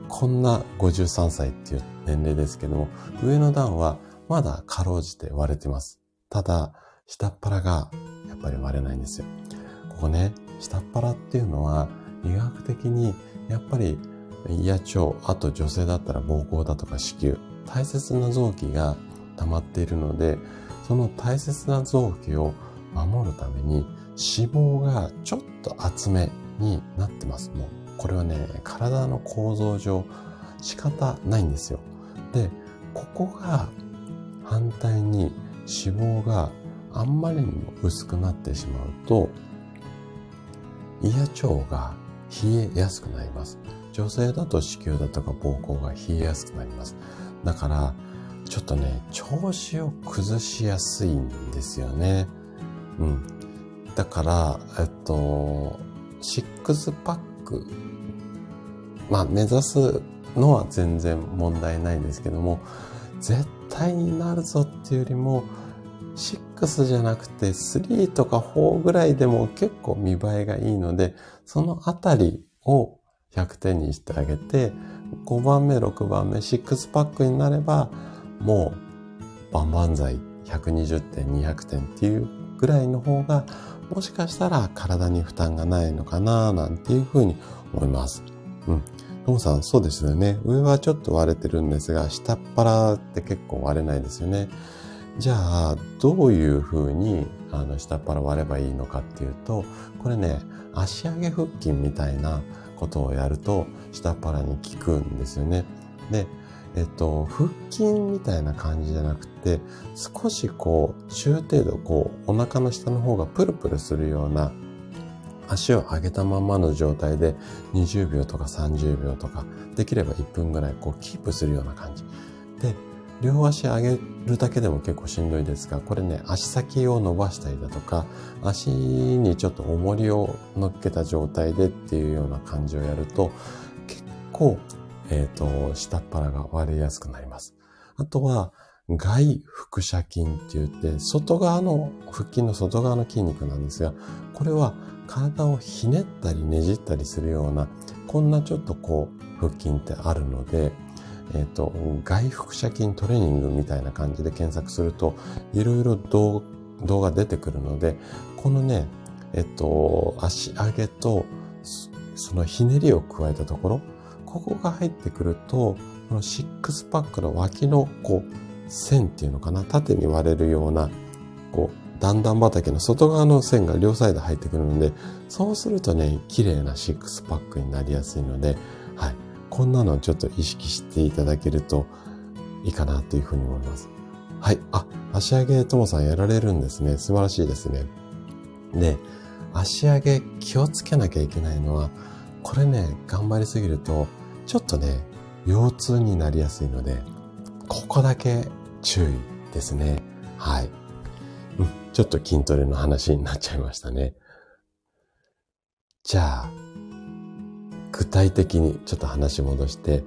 こんな53歳っていう年齢ですけども、上の段はまだかろうじて割れてます。ただ、下っ腹がやっぱり割れないんですよ。ここね、下っ腹っていうのは医学的にやっぱり胃や腸、あと女性だったら膀胱だとか子宮、大切な臓器が溜まっているので、その大切な臓器を守るために脂肪がちょっと厚めになってます。もう、これはね、体の構造上仕方ないんですよ。で、ここが反対に脂肪があんまりにも薄くなってしまうと、胃や腸が冷えやすくなります。女性だと子宮だとか膀胱が冷えやすくなります。だから、ちょっとね、調子を崩しやすいんですよね。うん。だから、えっと、シックスパック、まあ目指すのは全然問題ないんですけども、絶対になるぞっていうよりも、6じゃなくて3とか4ぐらいでも結構見栄えがいいので、そのあたりを100点にしてあげて、5番目、6番目、6パックになれば、もう、万々歳120点、200点っていうぐらいの方が、もしかしたら体に負担がないのかななんていうふうに思います。うん。ともさん、そうですよね。上はちょっと割れてるんですが、下っ腹って結構割れないですよね。じゃあ、どういうふうに、あの、下っ腹割ればいいのかっていうと、これね、足上げ腹筋みたいなことをやると、下っ腹に効くんですよね。で、えっと、腹筋みたいな感じじゃなくて、少しこう、中程度こう、お腹の下の方がプルプルするような、足を上げたままの状態で20秒とか30秒とか、できれば1分ぐらいこう、キープするような感じ。で、両足上げるだけでも結構しんどいですが、これね、足先を伸ばしたりだとか、足にちょっと重りを乗っけた状態でっていうような感じをやると、結構えっ、ー、と、下っ腹が割れやすくなります。あとは、外腹斜筋って言って、外側の、腹筋の外側の筋肉なんですが、これは体をひねったりねじったりするような、こんなちょっとこう、腹筋ってあるので、えっ、ー、と、外腹斜筋トレーニングみたいな感じで検索すると、いろいろ動画出てくるので、このね、えっ、ー、と、足上げと、そのひねりを加えたところ、ここが入ってくると、このシックスパックの脇の、こう、線っていうのかな、縦に割れるような、こう、段々畑の外側の線が両サイド入ってくるので、そうするとね、綺麗なシックスパックになりやすいので、はい。こんなのをちょっと意識していただけるといいかなというふうに思います。はい。あ、足上げともさんやられるんですね。素晴らしいですね。で、足上げ気をつけなきゃいけないのは、これね、頑張りすぎると、ちょっとね、腰痛になりやすいので、ここだけ注意ですね。はい。うん、ちょっと筋トレの話になっちゃいましたね。じゃあ、具体的にちょっと話戻して、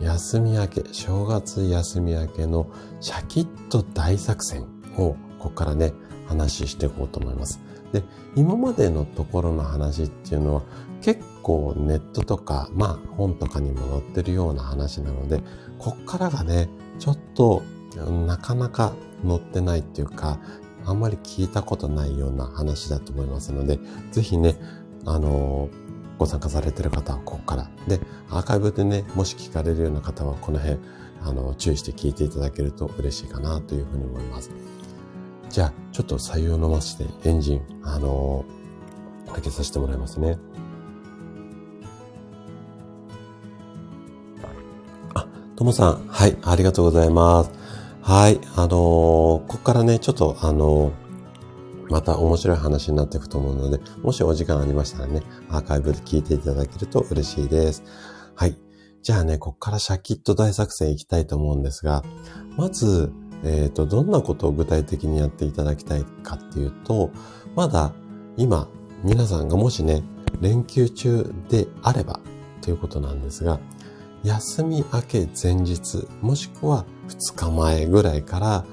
休み明け、正月休み明けのシャキッと大作戦をここからね、話していこうと思います。で、今までのところの話っていうのは結構ネットとか、まあ本とかにも載ってるような話なので、こっからがね、ちょっとなかなか載ってないっていうか、あんまり聞いたことないような話だと思いますので、ぜひね、あのー、ご参加されてる方はここから。で、アーカイブでね、もし聞かれるような方はこの辺、あの、注意して聞いていただけると嬉しいかなというふうに思います。じゃあ、ちょっと採用飲ませてエンジン、あのー、開けさせてもらいますね。あともさん、はい、ありがとうございます。はい、あのー、ここからね、ちょっとあのー、また面白い話になっていくと思うので、もしお時間ありましたらね、アーカイブで聞いていただけると嬉しいです。はい。じゃあね、ここからシャキッと大作戦いきたいと思うんですが、まず、えっ、ー、と、どんなことを具体的にやっていただきたいかっていうと、まだ今、皆さんがもしね、連休中であればということなんですが、休み明け前日、もしくは2日前ぐらいから、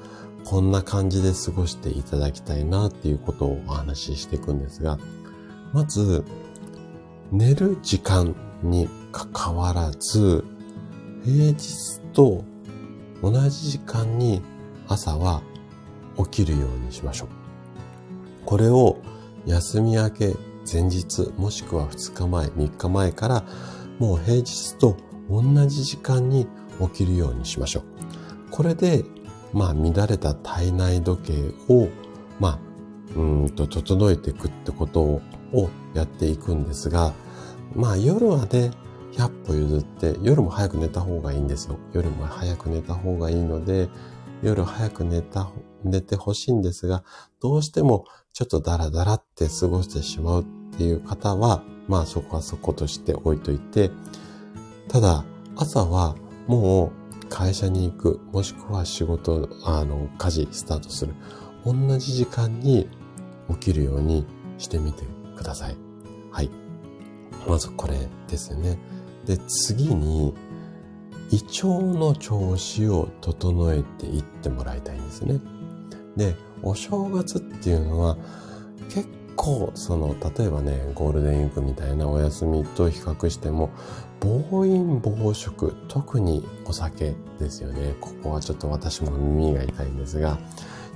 こんな感じで過ごしていただきたいなっていうことをお話ししていくんですが、まず、寝る時間に関わらず、平日と同じ時間に朝は起きるようにしましょう。これを休み明け前日もしくは2日前、3日前からもう平日と同じ時間に起きるようにしましょう。これで、まあ、乱れた体内時計を、まあ、うんと、整えていくってことをやっていくんですが、まあ、夜はね、100歩譲って、夜も早く寝た方がいいんですよ。夜も早く寝た方がいいので、夜早く寝た、寝てほしいんですが、どうしてもちょっとダラダラって過ごしてしまうっていう方は、まあそこはそことして置いといて、ただ、朝はもう会社に行く、もしくは仕事、あの、家事スタートする。同じ時間に起きるようにしてみてください。はい。まずこれですね。で、次に、胃腸の調子を整えていってもらいたいんですね。で、お正月っていうのは結構その例えばねゴールデンウィークみたいなお休みと比較しても暴飲暴食特にお酒ですよね。ここはちょっと私も耳が痛いんですが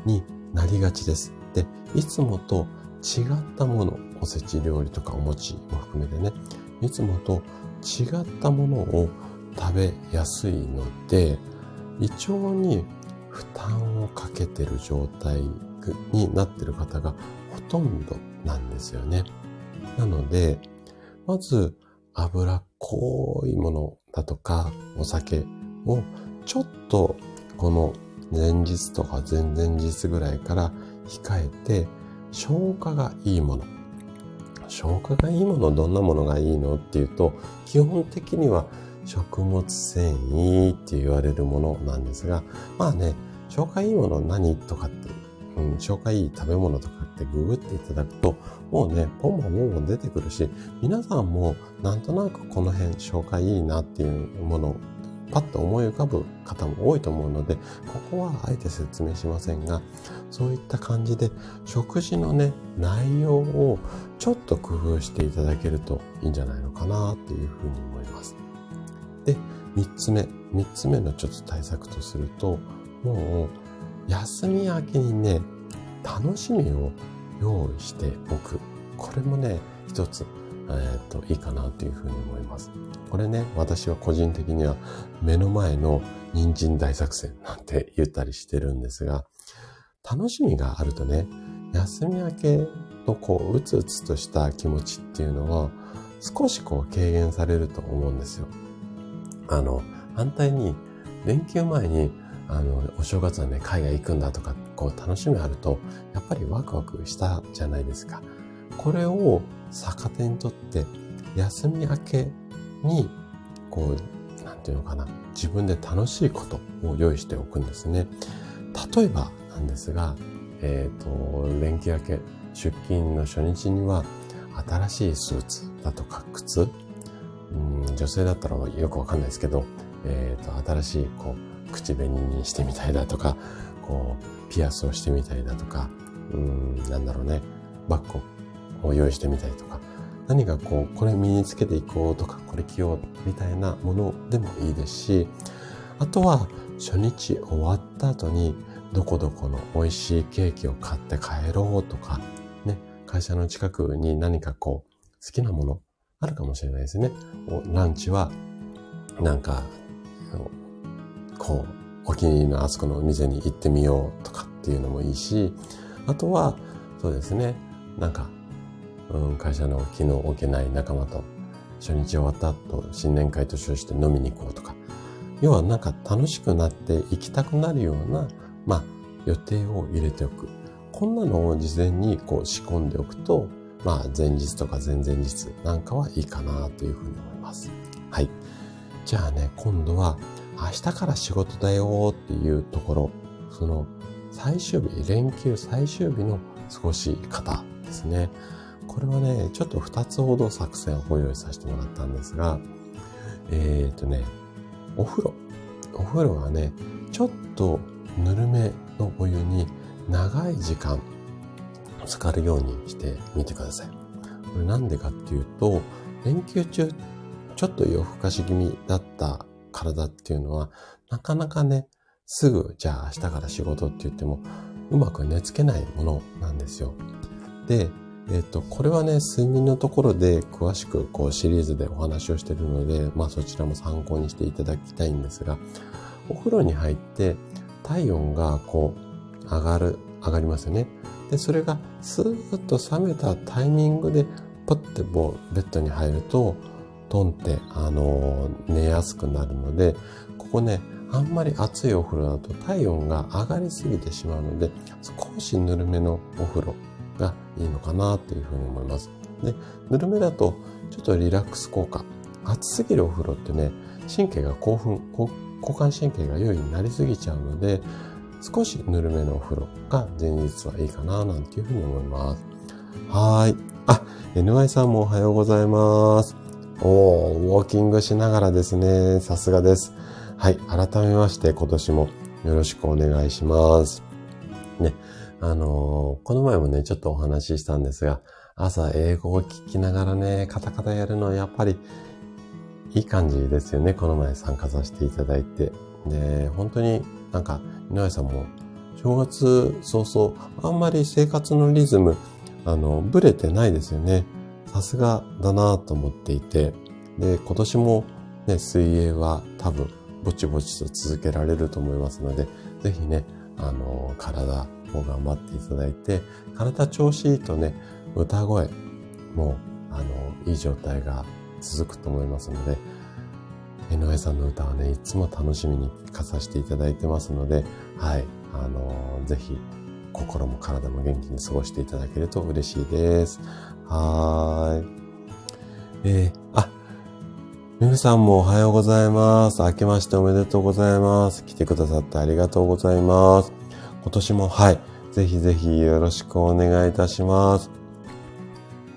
になりがちです。でいつもと違ったもの、おせち料理とかお餅も含めてね、いつもと違ったものを食べやすいので、胃腸に負担をかけてる状態になってる方がほとんどなんですよね。なので、まず脂っこいものだとかお酒をちょっとこの前日とか前々日ぐらいから控えて消化がいいもの。消化がいいもの、どんなものがいいのっていうと、基本的には食物繊維って言われるものなんですが、まあね、消化いいもの何とかって、うん、消化いい食べ物とかってググっていただくと、もうね、ポンポンポンポン出てくるし、皆さんもなんとなくこの辺消化いいなっていうものをパッと思い浮かぶ方も多いと思うので、ここはあえて説明しませんが、そういった感じで食事のね、内容をちょっと工夫していただけるといいんじゃないのかなっていうふうに思います。で、三つ目。三つ目のちょっと対策とすると、もう休み明けにね、楽しみを用意しておく。これもね、一つえっ、と、いいかなというふうに思います。これね、私は個人的には目の前の人参大作戦なんて言ったりしてるんですが、楽しみがあるとね、休み明けのこう、うつうつとした気持ちっていうのは、少しこう軽減されると思うんですよ。あの、反対に、連休前に、あの、お正月はね、海外行くんだとか、こう楽しみあると、やっぱりワクワクしたじゃないですか。これを逆手にとって、休み明けに、こう、なんていうのかな、自分で楽しいことを用意しておくんですね。例えばなんですが、えっ、ー、と、連休明け、出勤の初日には、新しいスーツだとか靴、うん、女性だったらよくわかんないですけど、えっ、ー、と、新しい、こう、口紅にしてみたいだとか、こう、ピアスをしてみたいだとか、うん、なんだろうね、バッグを用意してみたりとか、何かこう、これ身につけていこうとか、これ着ようみたいなものでもいいですし、あとは初日終わった後に、どこどこの美味しいケーキを買って帰ろうとか、ね、会社の近くに何かこう、好きなものあるかもしれないですね。ランチは、なんか、こう、お気に入りのあそこのお店に行ってみようとかっていうのもいいし、あとは、そうですね、なんかうん、会社の気の置けない仲間と初日終わった後、新年会と称して飲みに行こうとか。要はなんか楽しくなって行きたくなるような、まあ、予定を入れておく。こんなのを事前にこう仕込んでおくと、まあ前日とか前々日なんかはいいかなというふうに思います。はい。じゃあね、今度は明日から仕事だよっていうところ、その最終日、連休最終日の過ごし方ですね。これはね、ちょっと2つほど作戦をご用意させてもらったんですが、えっ、ー、とね、お風呂。お風呂はね、ちょっとぬるめのお湯に長い時間浸かるようにしてみてください。これなんでかっていうと、連休中、ちょっと夜更かし気味だった体っていうのは、なかなかね、すぐ、じゃあ明日から仕事って言っても、うまく寝つけないものなんですよ。で、えっ、と、これはね、睡眠のところで詳しくこうシリーズでお話をしているので、まあそちらも参考にしていただきたいんですが、お風呂に入って体温がこう上がる、上がりますよね。で、それがスーッと冷めたタイミングでパッてもうベッドに入ると、トンって、あのー、寝やすくなるので、ここね、あんまり熱いお風呂だと体温が上がりすぎてしまうので、少しぬるめのお風呂がいいのかなっていうふうに思います。で、ぬるめだとちょっとリラックス効果。暑すぎるお風呂ってね、神経が興奮、交感神経が良いになりすぎちゃうので、少しぬるめのお風呂が前日はいいかななんていうふうに思います。はい。あ、NY さんもおはようございます。おー、ウォーキングしながらですね。さすがです。はい。改めまして今年もよろしくお願いします。ね。あのー、この前もね、ちょっとお話ししたんですが、朝英語を聞きながらね、カタカタやるのはやっぱりいい感じですよね。この前参加させていただいて。で、本当になんか、井上さんも正月早々、あんまり生活のリズム、あの、ブレてないですよね。さすがだなと思っていて、で、今年もね、水泳は多分、ぼちぼちと続けられると思いますので、ぜひね、あの、体も頑張っていただいて、体調子いいとね、歌声も、あの、いい状態が続くと思いますので、井上さんの歌はね、いつも楽しみに聴かさせていただいてますので、はい、あの、ぜひ、心も体も元気に過ごしていただけると嬉しいです。はーい。えー、あ、みぐさんもおはようございます。明けましておめでとうございます。来てくださってありがとうございます。今年も、はい、ぜひぜひよろしくお願いいたします。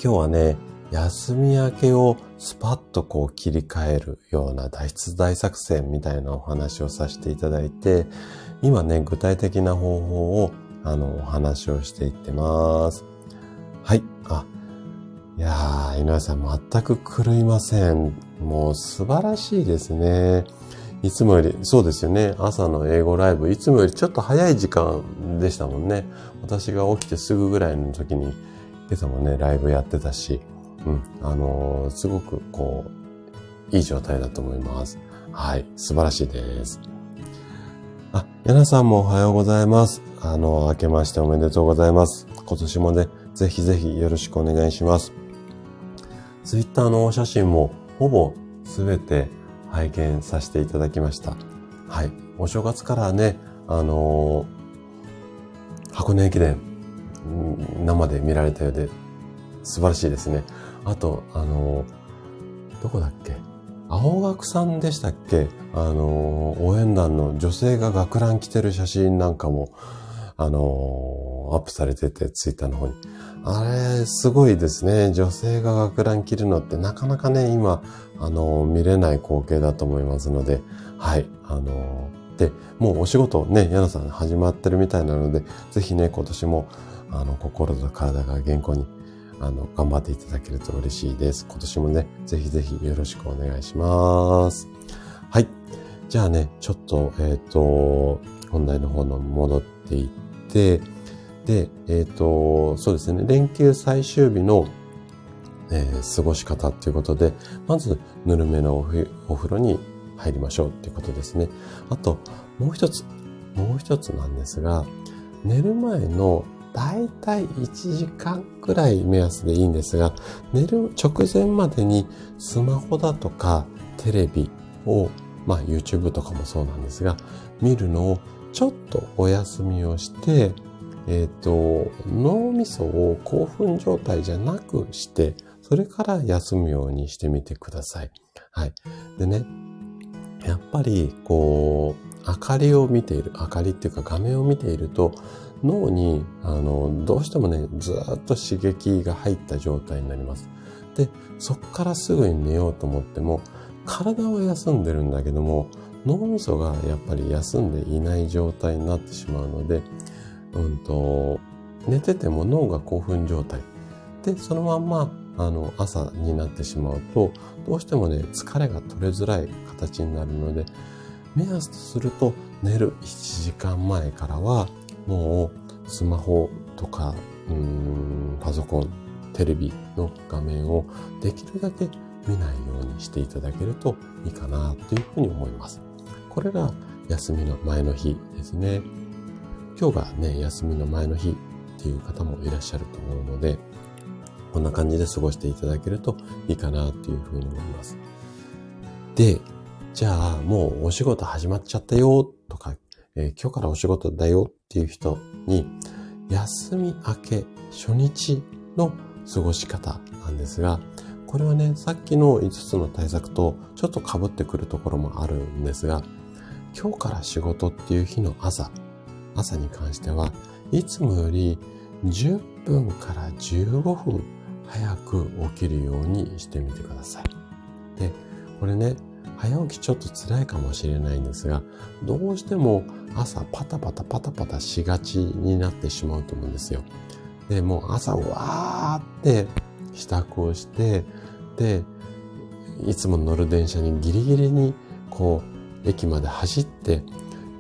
今日はね、休み明けをスパッとこう切り替えるような脱出大作戦みたいなお話をさせていただいて、今ね、具体的な方法を、あの、お話をしていってます。はい。あ、いやー、井上さん全く狂いません。もう素晴らしいですね。いつもより、そうですよね。朝の英語ライブ、いつもよりちょっと早い時間でしたもんね。私が起きてすぐぐらいの時に、今朝もね、ライブやってたし、うん、あのー、すごくこう、いい状態だと思います。はい、素晴らしいです。あ、やなさんもおはようございます。あの、明けましておめでとうございます。今年もね、ぜひぜひよろしくお願いします。ツイッターのお写真もほぼすべて拝見させていただきました。はい。お正月からね、あのー、箱根駅伝、生で見られたようで、素晴らしいですね。あと、あのー、どこだっけ？青学さんでしたっけ？あのー、応援団の女性が学ラン着てる写真なんかも、あの、アップされてて、ツイッターの方に。あれ、すごいですね。女性が学ラン着るのってなかなかね、今、あの、見れない光景だと思いますので、はい、あので、もうお仕事ね、ヤナさん始まってるみたいなので、ぜひね、今年も、あの、心と体が健康にあの、頑張っていただけると嬉しいです。今年もね、ぜひぜひよろしくお願いします。はい。じゃあね、ちょっと、えっ、ー、と、本題の方の戻っていって、で、えっ、ー、と、そうですね、連休最終日の、えー、過ごし方っていうことで、まず、ぬるめのお風呂に入りましょうっていうことですね。あと、もう一つ、もう一つなんですが、寝る前のだいたい1時間くらい目安でいいんですが、寝る直前までにスマホだとかテレビを、まあ YouTube とかもそうなんですが、見るのをちょっとお休みをして、えっ、ー、と、脳みそを興奮状態じゃなくして、それから休むようにしてみてください。はい。でね、やっぱり、こう、明かりを見ている、明かりっていうか画面を見ていると、脳に、あの、どうしてもね、ずっと刺激が入った状態になります。で、そっからすぐに寝ようと思っても、体は休んでるんだけども、脳みそがやっぱり休んでいない状態になってしまうので、うんと、寝てても脳が興奮状態。で、そのまんま、あの、朝になってしまうと、どうしてもね、疲れが取れづらい形になるので、目安とすると、寝る1時間前からは、もうスマホとか、うん、パソコン、テレビの画面をできるだけ見ないようにしていただけるといいかなというふうに思います。これが休みの前の日ですね。今日がね、休みの前の日っていう方もいらっしゃると思うので、こんな感じで過ごしていただけるといいかなというふうに思います。で、じゃあもうお仕事始まっちゃったよとかえー、今日からお仕事だよっていう人に、休み明け初日の過ごし方なんですが、これはね、さっきの5つの対策とちょっと被ってくるところもあるんですが、今日から仕事っていう日の朝、朝に関しては、いつもより10分から15分早く起きるようにしてみてください。で、これね、早起きちょっと辛いかもしれないんですが、どうしても朝パタパタパタパタしがちになってしまうと思うんですよ。で、もう朝わーって支度をして、で、いつも乗る電車にギリギリにこう駅まで走って、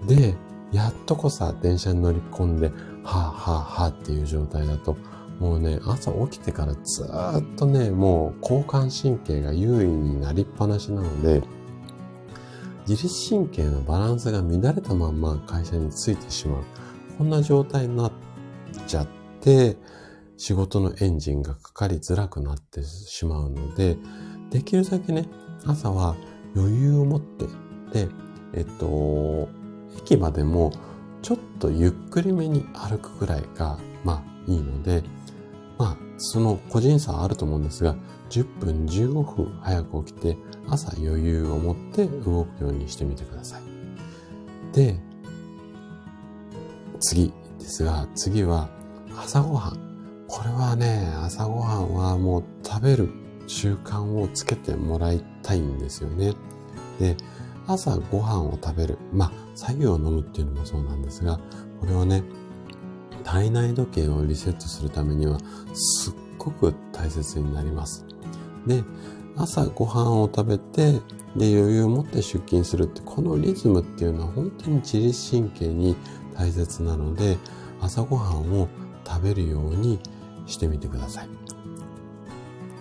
で、やっとこさ電車に乗り込んで、はぁはぁはぁっていう状態だと、もうね、朝起きてからずっとね、もう交感神経が優位になりっぱなしなので、自律神経のバランスが乱れたまんま会社に着いてしまう。こんな状態になっちゃって、仕事のエンジンがかかりづらくなってしまうので、できるだけね、朝は余裕を持って、で、えっと、駅までもちょっとゆっくりめに歩くくらいが、まあいいので、まあ、その個人差はあると思うんですが、10分、15分早く起きて、朝余裕を持って動くようにしてみてください。で、次ですが、次は朝ごはん。これはね、朝ごはんはもう食べる習慣をつけてもらいたいんですよね。で、朝ご飯を食べる。まあ、作業を飲むっていうのもそうなんですが、これはね、体内時計をリセットするためにはすっごく大切になります。で、朝ご飯を食べて、で、余裕を持って出勤するって、このリズムっていうのは本当に自律神経に大切なので、朝ごはんを食べるようにしてみてください。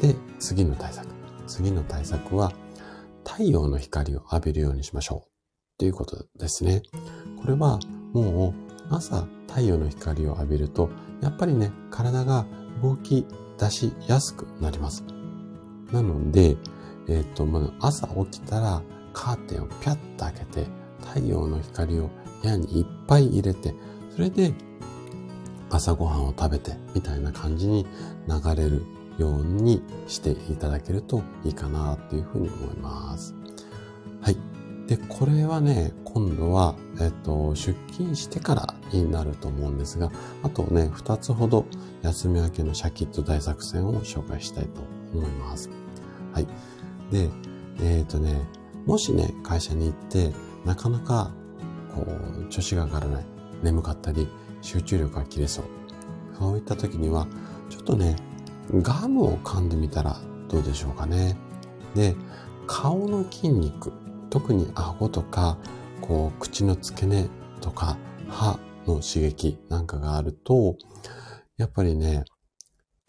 で、次の対策。次の対策は、太陽の光を浴びるようにしましょう。ということですね。これはもう朝太陽の光を浴びると、やっぱりね、体が動き出しやすくなります。なので、えっ、ー、と、まあ、朝起きたらカーテンをピャッと開けて、太陽の光を部屋にいっぱい入れて、それで朝ごはんを食べて、みたいな感じに流れるようにしていただけるといいかなっていうふうに思います。はい。で、これはね、今度は、えっと、出勤してからになると思うんですが、あとね、二つほど休み明けのシャキッと大作戦を紹介したいと思います。はい。で、えっ、ー、とね、もしね、会社に行って、なかなか、こう、調子が上がらない、眠かったり、集中力が切れそう。そういった時には、ちょっとね、ガムを噛んでみたらどうでしょうかね。で、顔の筋肉、特に顎とか、こう、口の付け根とか、歯の刺激なんかがあると、やっぱりね、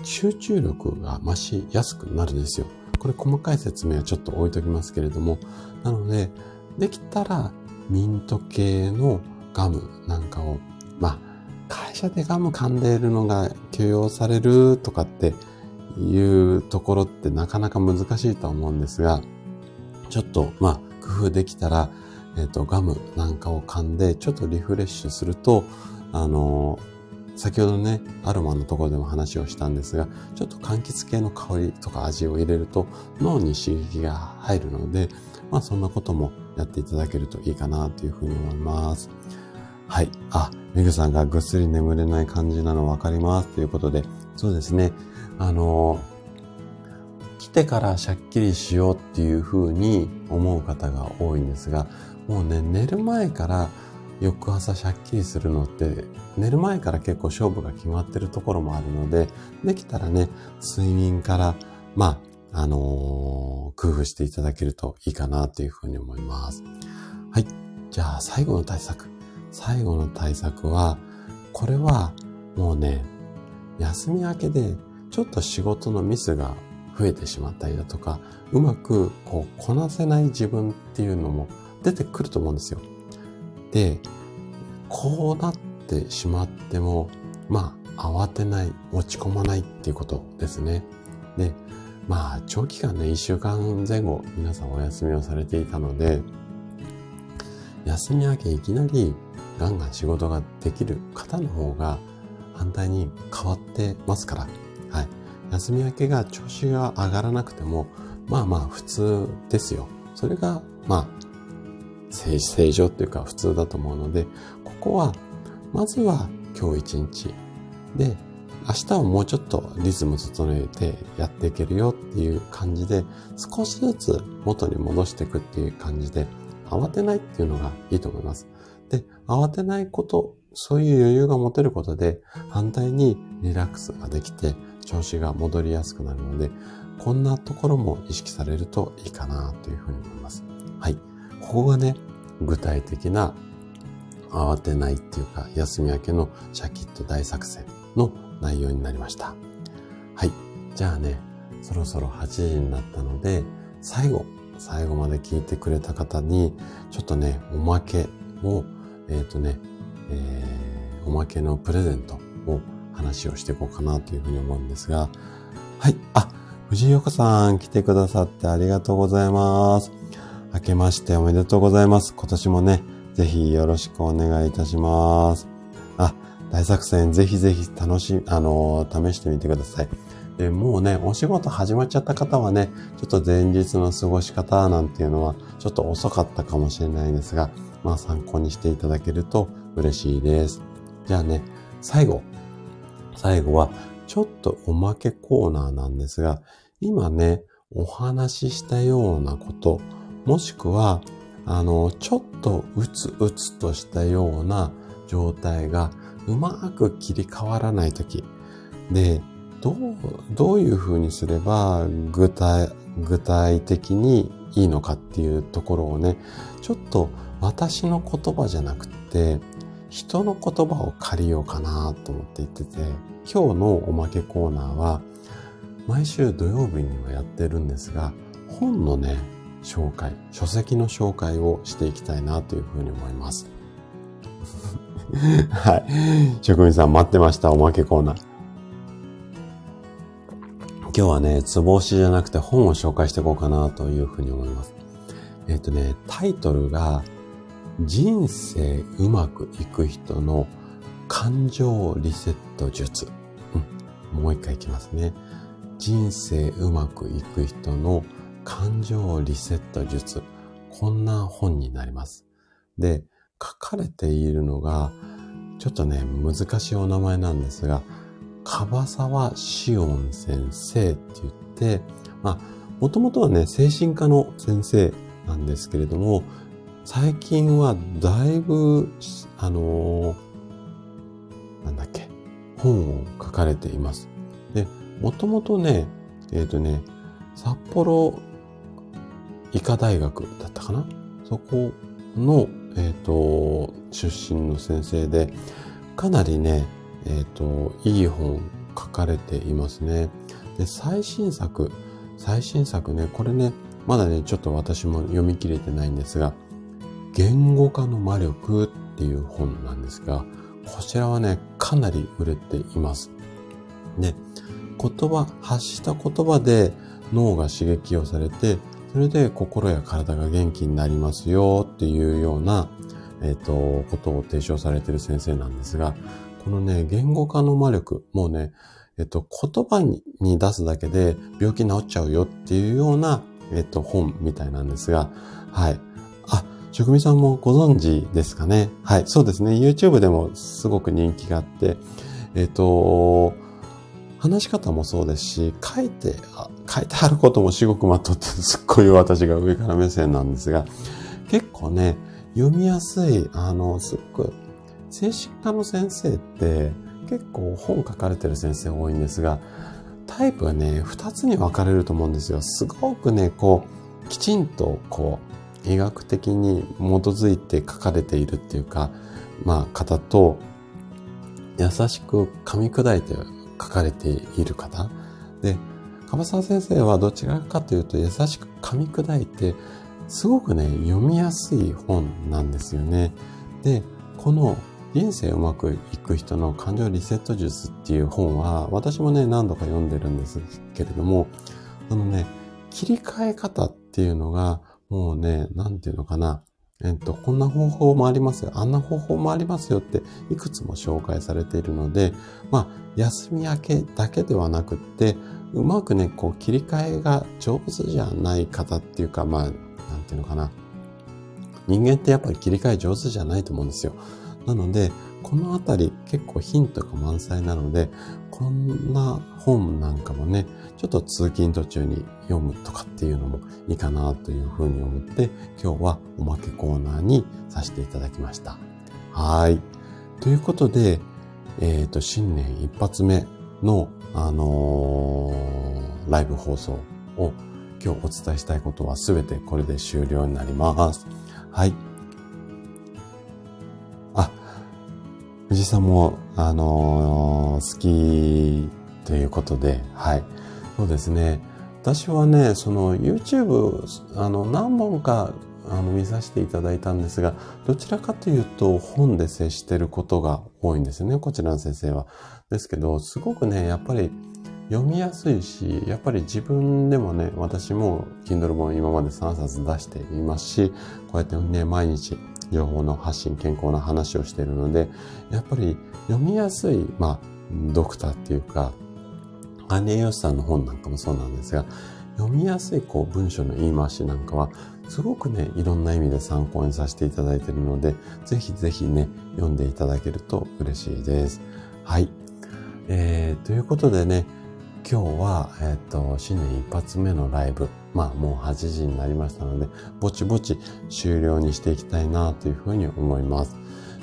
集中力が増しやすくなるんですよ。これ細かい説明はちょっと置いときますけれども、なので、できたらミント系のガムなんかを、まあ、会社でガム噛んでいるのが許容されるとかっていうところってなかなか難しいと思うんですが、ちょっと、まあ、工夫できたら、えっ、ー、と、ガムなんかを噛んで、ちょっとリフレッシュすると、あの先ほどね、アロマのところでも話をしたんですが、ちょっと柑橘系の香りとか味を入れると脳に刺激が入るので、まあそんなこともやっていただけるといいかなというふうに思います。はい。あ、メグさんがぐっすり眠れない感じなのわかりますということで、そうですね。あの、来てからしゃっきりしようっていうふうに思う方が多いんですが、もうね、寝る前から翌朝シャッキリするのって寝る前から結構勝負が決まってるところもあるので、できたらね、睡眠から、まあ、あのー、工夫していただけるといいかなというふうに思います。はい。じゃあ最後の対策。最後の対策は、これはもうね、休み明けでちょっと仕事のミスが増えてしまったりだとか、うまくこうこなせない自分っていうのも出てくると思うんですよ。で、こうなってしまっても、まあ、慌てない、落ち込まないっていうことですね。で、まあ、長期間ね、一週間前後、皆さんお休みをされていたので、休み明けいきなりガンガン仕事ができる方の方が反対に変わってますから、はい。休み明けが調子が上がらなくても、まあまあ普通ですよ。それが、まあ、正正常っていうか普通だと思うので、ここは、まずは今日一日。で、明日はもうちょっとリズム整えてやっていけるよっていう感じで、少しずつ元に戻していくっていう感じで、慌てないっていうのがいいと思います。で、慌てないこと、そういう余裕が持てることで、反対にリラックスができて、調子が戻りやすくなるので、こんなところも意識されるといいかなというふうに思います。はい。ここがね、具体的な慌てないっていうか、休み明けのシャキッと大作戦の内容になりました。はい。じゃあね、そろそろ8時になったので、最後、最後まで聞いてくれた方に、ちょっとね、おまけを、えっ、ー、とね、えー、おまけのプレゼントを話をしていこうかなというふうに思うんですが、はい。あ、藤井岡さん来てくださってありがとうございます。明けましておめでとうございます。今年もね、ぜひよろしくお願いいたします。あ、大作戦ぜひぜひ楽し、あの、試してみてください。で、もうね、お仕事始まっちゃった方はね、ちょっと前日の過ごし方なんていうのは、ちょっと遅かったかもしれないんですが、まあ参考にしていただけると嬉しいです。じゃあね、最後。最後は、ちょっとおまけコーナーなんですが、今ね、お話ししたようなこと、もしくは、あの、ちょっとうつうつとしたような状態がうまく切り替わらないとき。で、どう、どういうふうにすれば具体、具体的にいいのかっていうところをね、ちょっと私の言葉じゃなくて、人の言葉を借りようかなと思って言ってて、今日のおまけコーナーは、毎週土曜日にはやってるんですが、本のね、紹介、書籍の紹介をしていきたいなというふうに思います。(laughs) はい。職人さん待ってました、おまけコーナー。今日はね、つぼ押しじゃなくて本を紹介していこうかなというふうに思います。えっ、とね、タイトルが、人生うまくいく人の感情リセット術。うん、もう一回いきますね。人生うまくいく人の感情リセット術。こんな本になります。で、書かれているのが、ちょっとね、難しいお名前なんですが、樺沢志音先生って言って、まあ、もともとはね、精神科の先生なんですけれども、最近はだいぶ、あのー、なんだっけ、本を書かれています。で、もともとね、えっ、ー、とね、札幌医科大学だったかな？そこの、えっ、ー、と、出身の先生で、かなりね、えっ、ー、と、いい本書かれていますね。で、最新作、最新作ね、これね、まだね、ちょっと私も読み切れてないんですが、言語化の魔力っていう本なんですが、こちらはね、かなり売れています。で、言葉、発した言葉で脳が刺激をされて、それで心や体が元気になりますよっていうような、えっ、ー、と、ことを提唱されている先生なんですが、このね、言語化の魔力、もうね、えっと、言葉に出すだけで病気治っちゃうよっていうような、えっと、本みたいなんですが、はい。職人さんもご存知ですかね？はい、そうですね。YouTube でもすごく人気があって、えっと、話し方もそうですし、書いて、書いてあることも至極まとってすっごい私が上から目線なんですが、結構ね、読みやすい、あの、すっごい精神科の先生って結構本書かれてる先生多いんですが、タイプがね、二つに分かれると思うんですよ。すごくね、こう、きちんとこう、医学的に基づいて書かれているっていうか、まあ、方と、優しく噛み砕いて書かれている方。で、樺沢先生はどちらかというと優しく噛み砕いて、すごくね、読みやすい本なんですよね。で、この人生うまくいく人の感情リセット術っていう本は、私もね、何度か読んでるんですけれども、あのね、切り替え方っていうのが、もうね、なんていうのかな、えっと、こんな方法もありますよ、あんな方法もありますよって、いくつも紹介されているので、まあ、休み明けだけではなくって、うまくね、こう、切り替えが上手じゃない方っていうか、まあ、なんていうのかな。人間ってやっぱり切り替え上手じゃないと思うんですよ。なので、このあたり結構ヒントが満載なので、こんな本なんかもね、ちょっと通勤途中に読むとかっていうのもいいかなというふうに思って、今日はおまけコーナーにさせていただきました。はい。ということで、えっ、ー、と、新年一発目の、あのー、ライブ放送を今日お伝えしたいことはすべてこれで終了になります。はい。あ、藤井さんも、あのー、好きということで、はい。そうですね。私はね、その YouTube、あの、何本か、あの、見させていただいたんですが、どちらかというと本で接してることが多いんですよね、こちらの先生は。ですけど、すごくね、やっぱり読みやすいし、やっぱり自分でもね、私も Kindle 本今まで3冊出していますし、こうやってね、毎日情報の発信、健康な話をしているので、やっぱり読みやすい、まあ、ドクターっていうか、管理栄養士さんの本なんかもそうなんですが、読みやすいこう文章の言い回しなんかは、すごくね、いろんな意味で参考にさせていただいているので、ぜひぜひね、読んでいただけると嬉しいです。はい。えー、ということでね、今日は、えっ、ー、と、新年一発目のライブ、まあもう8時になりましたので、ぼちぼち終了にしていきたいなというふうに思います。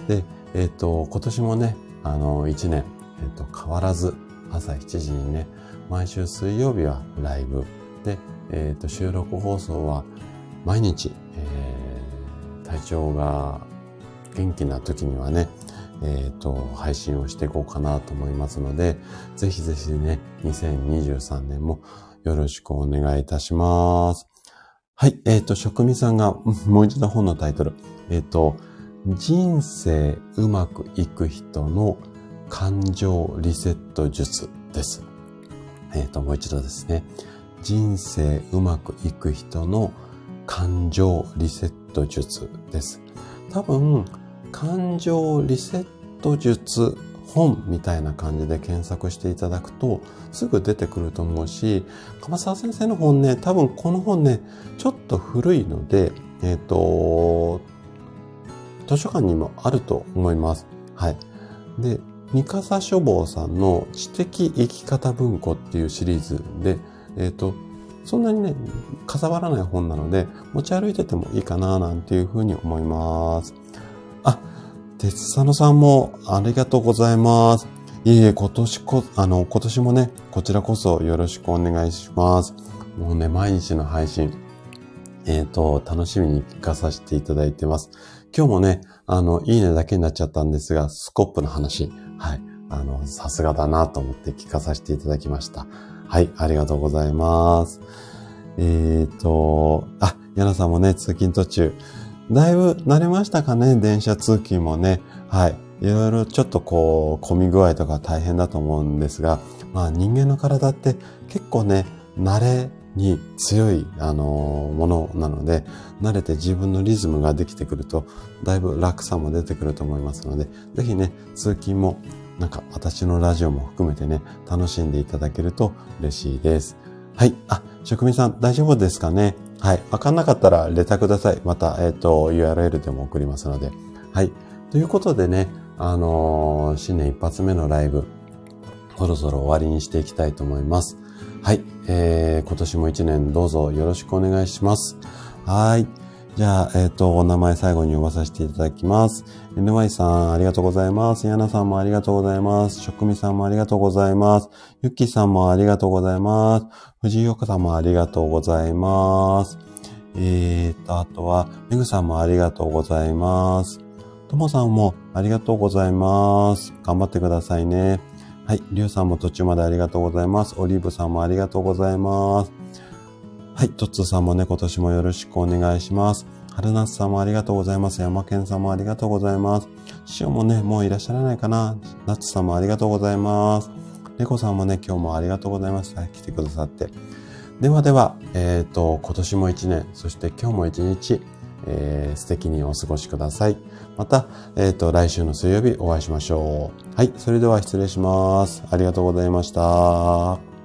で、えっ、ー、と、今年もね、あの、1年、えっ、と、変わらず、朝7時にね、毎週水曜日はライブ。で、えっ、ー、と、収録放送は毎日、えー、体調が元気な時にはね、えっ、ー、と、配信をしていこうかなと思いますので、ぜひぜひね、2023年もよろしくお願いいたします。はい、えっ、ー、と、職味さんが、もう一度本のタイトル。えっ、ー、と、人生うまくいく人の感情リセット術です。えっ、ー、と、もう一度ですね。人生うまくいく人の感情リセット術です。多分、感情リセット術本みたいな感じで検索していただくとすぐ出てくると思うし、鎌沢先生の本ね、多分この本ね、ちょっと古いので、えっ、ー、と、図書館にもあると思います。はい。で、三笠書房さんの知的生き方文庫っていうシリーズで、えっ、ー、と、そんなにね、かさばらない本なので、持ち歩いててもいいかななんていうふうに思います。あ、鉄佐野さんもありがとうございます。いえいえ、今年こ、あの、今年もね、こちらこそよろしくお願いします。もうね、毎日の配信、えっ、ー、と、楽しみに聞かさせていただいてます。今日もね、あの、いいねだけになっちゃったんですが、スコップの話、はい。あの、さすがだなと思って聞かさせていただきました。はい、ありがとうございます。えっ、ー、と、あ、ヤナさんもね、通勤途中、だいぶ慣れましたかね電車通勤もね。はい。いろいろちょっとこう、混み具合とか大変だと思うんですが、まあ人間の体って結構ね、慣れに強い、あのものなので、慣れて自分のリズムができてくると、だいぶ楽さも出てくると思いますので、ぜひね、通勤も、なんか私のラジオも含めてね、楽しんでいただけると嬉しいです。はい。あ、職人さん大丈夫ですかね？はい。わかんなかったらレタください。また、えっ、ー、と、URL でも送りますので。はい。ということでね、あのー、新年一発目のライブ、そろそろ終わりにしていきたいと思います。はい。えー、今年も一年どうぞよろしくお願いします。はい。じゃあ、えっ、ー、と、お名前最後に呼ばさせていただきます。NY さん、ありがとうございます。ヤナさんもありがとうございます。職味さんもありがとうございます。ゆっきーさんもありがとうございます。藤井岡さんもありがとうございます。えーと、あとは、めぐさんもありがとうございます。ともさんもありがとうございます。頑張ってくださいね。はい。りゅうさんも途中までありがとうございます。オリーブさんもありがとうございます。はい。トッツーさんもね、今年もよろしくお願いします。春夏さんもありがとうございます。山健さんもありがとうございます。師匠もね、もういらっしゃらないかな。ナッツさんもありがとうございます。猫さんもね、今日もありがとうございます。はい、来てくださって。ではでは、えっ、ー、と、今年も一年、そして今日も一日、えー、素敵にお過ごしください。また、えっ、ー、と、来週の水曜日お会いしましょう。はい、それでは失礼します。ありがとうございました。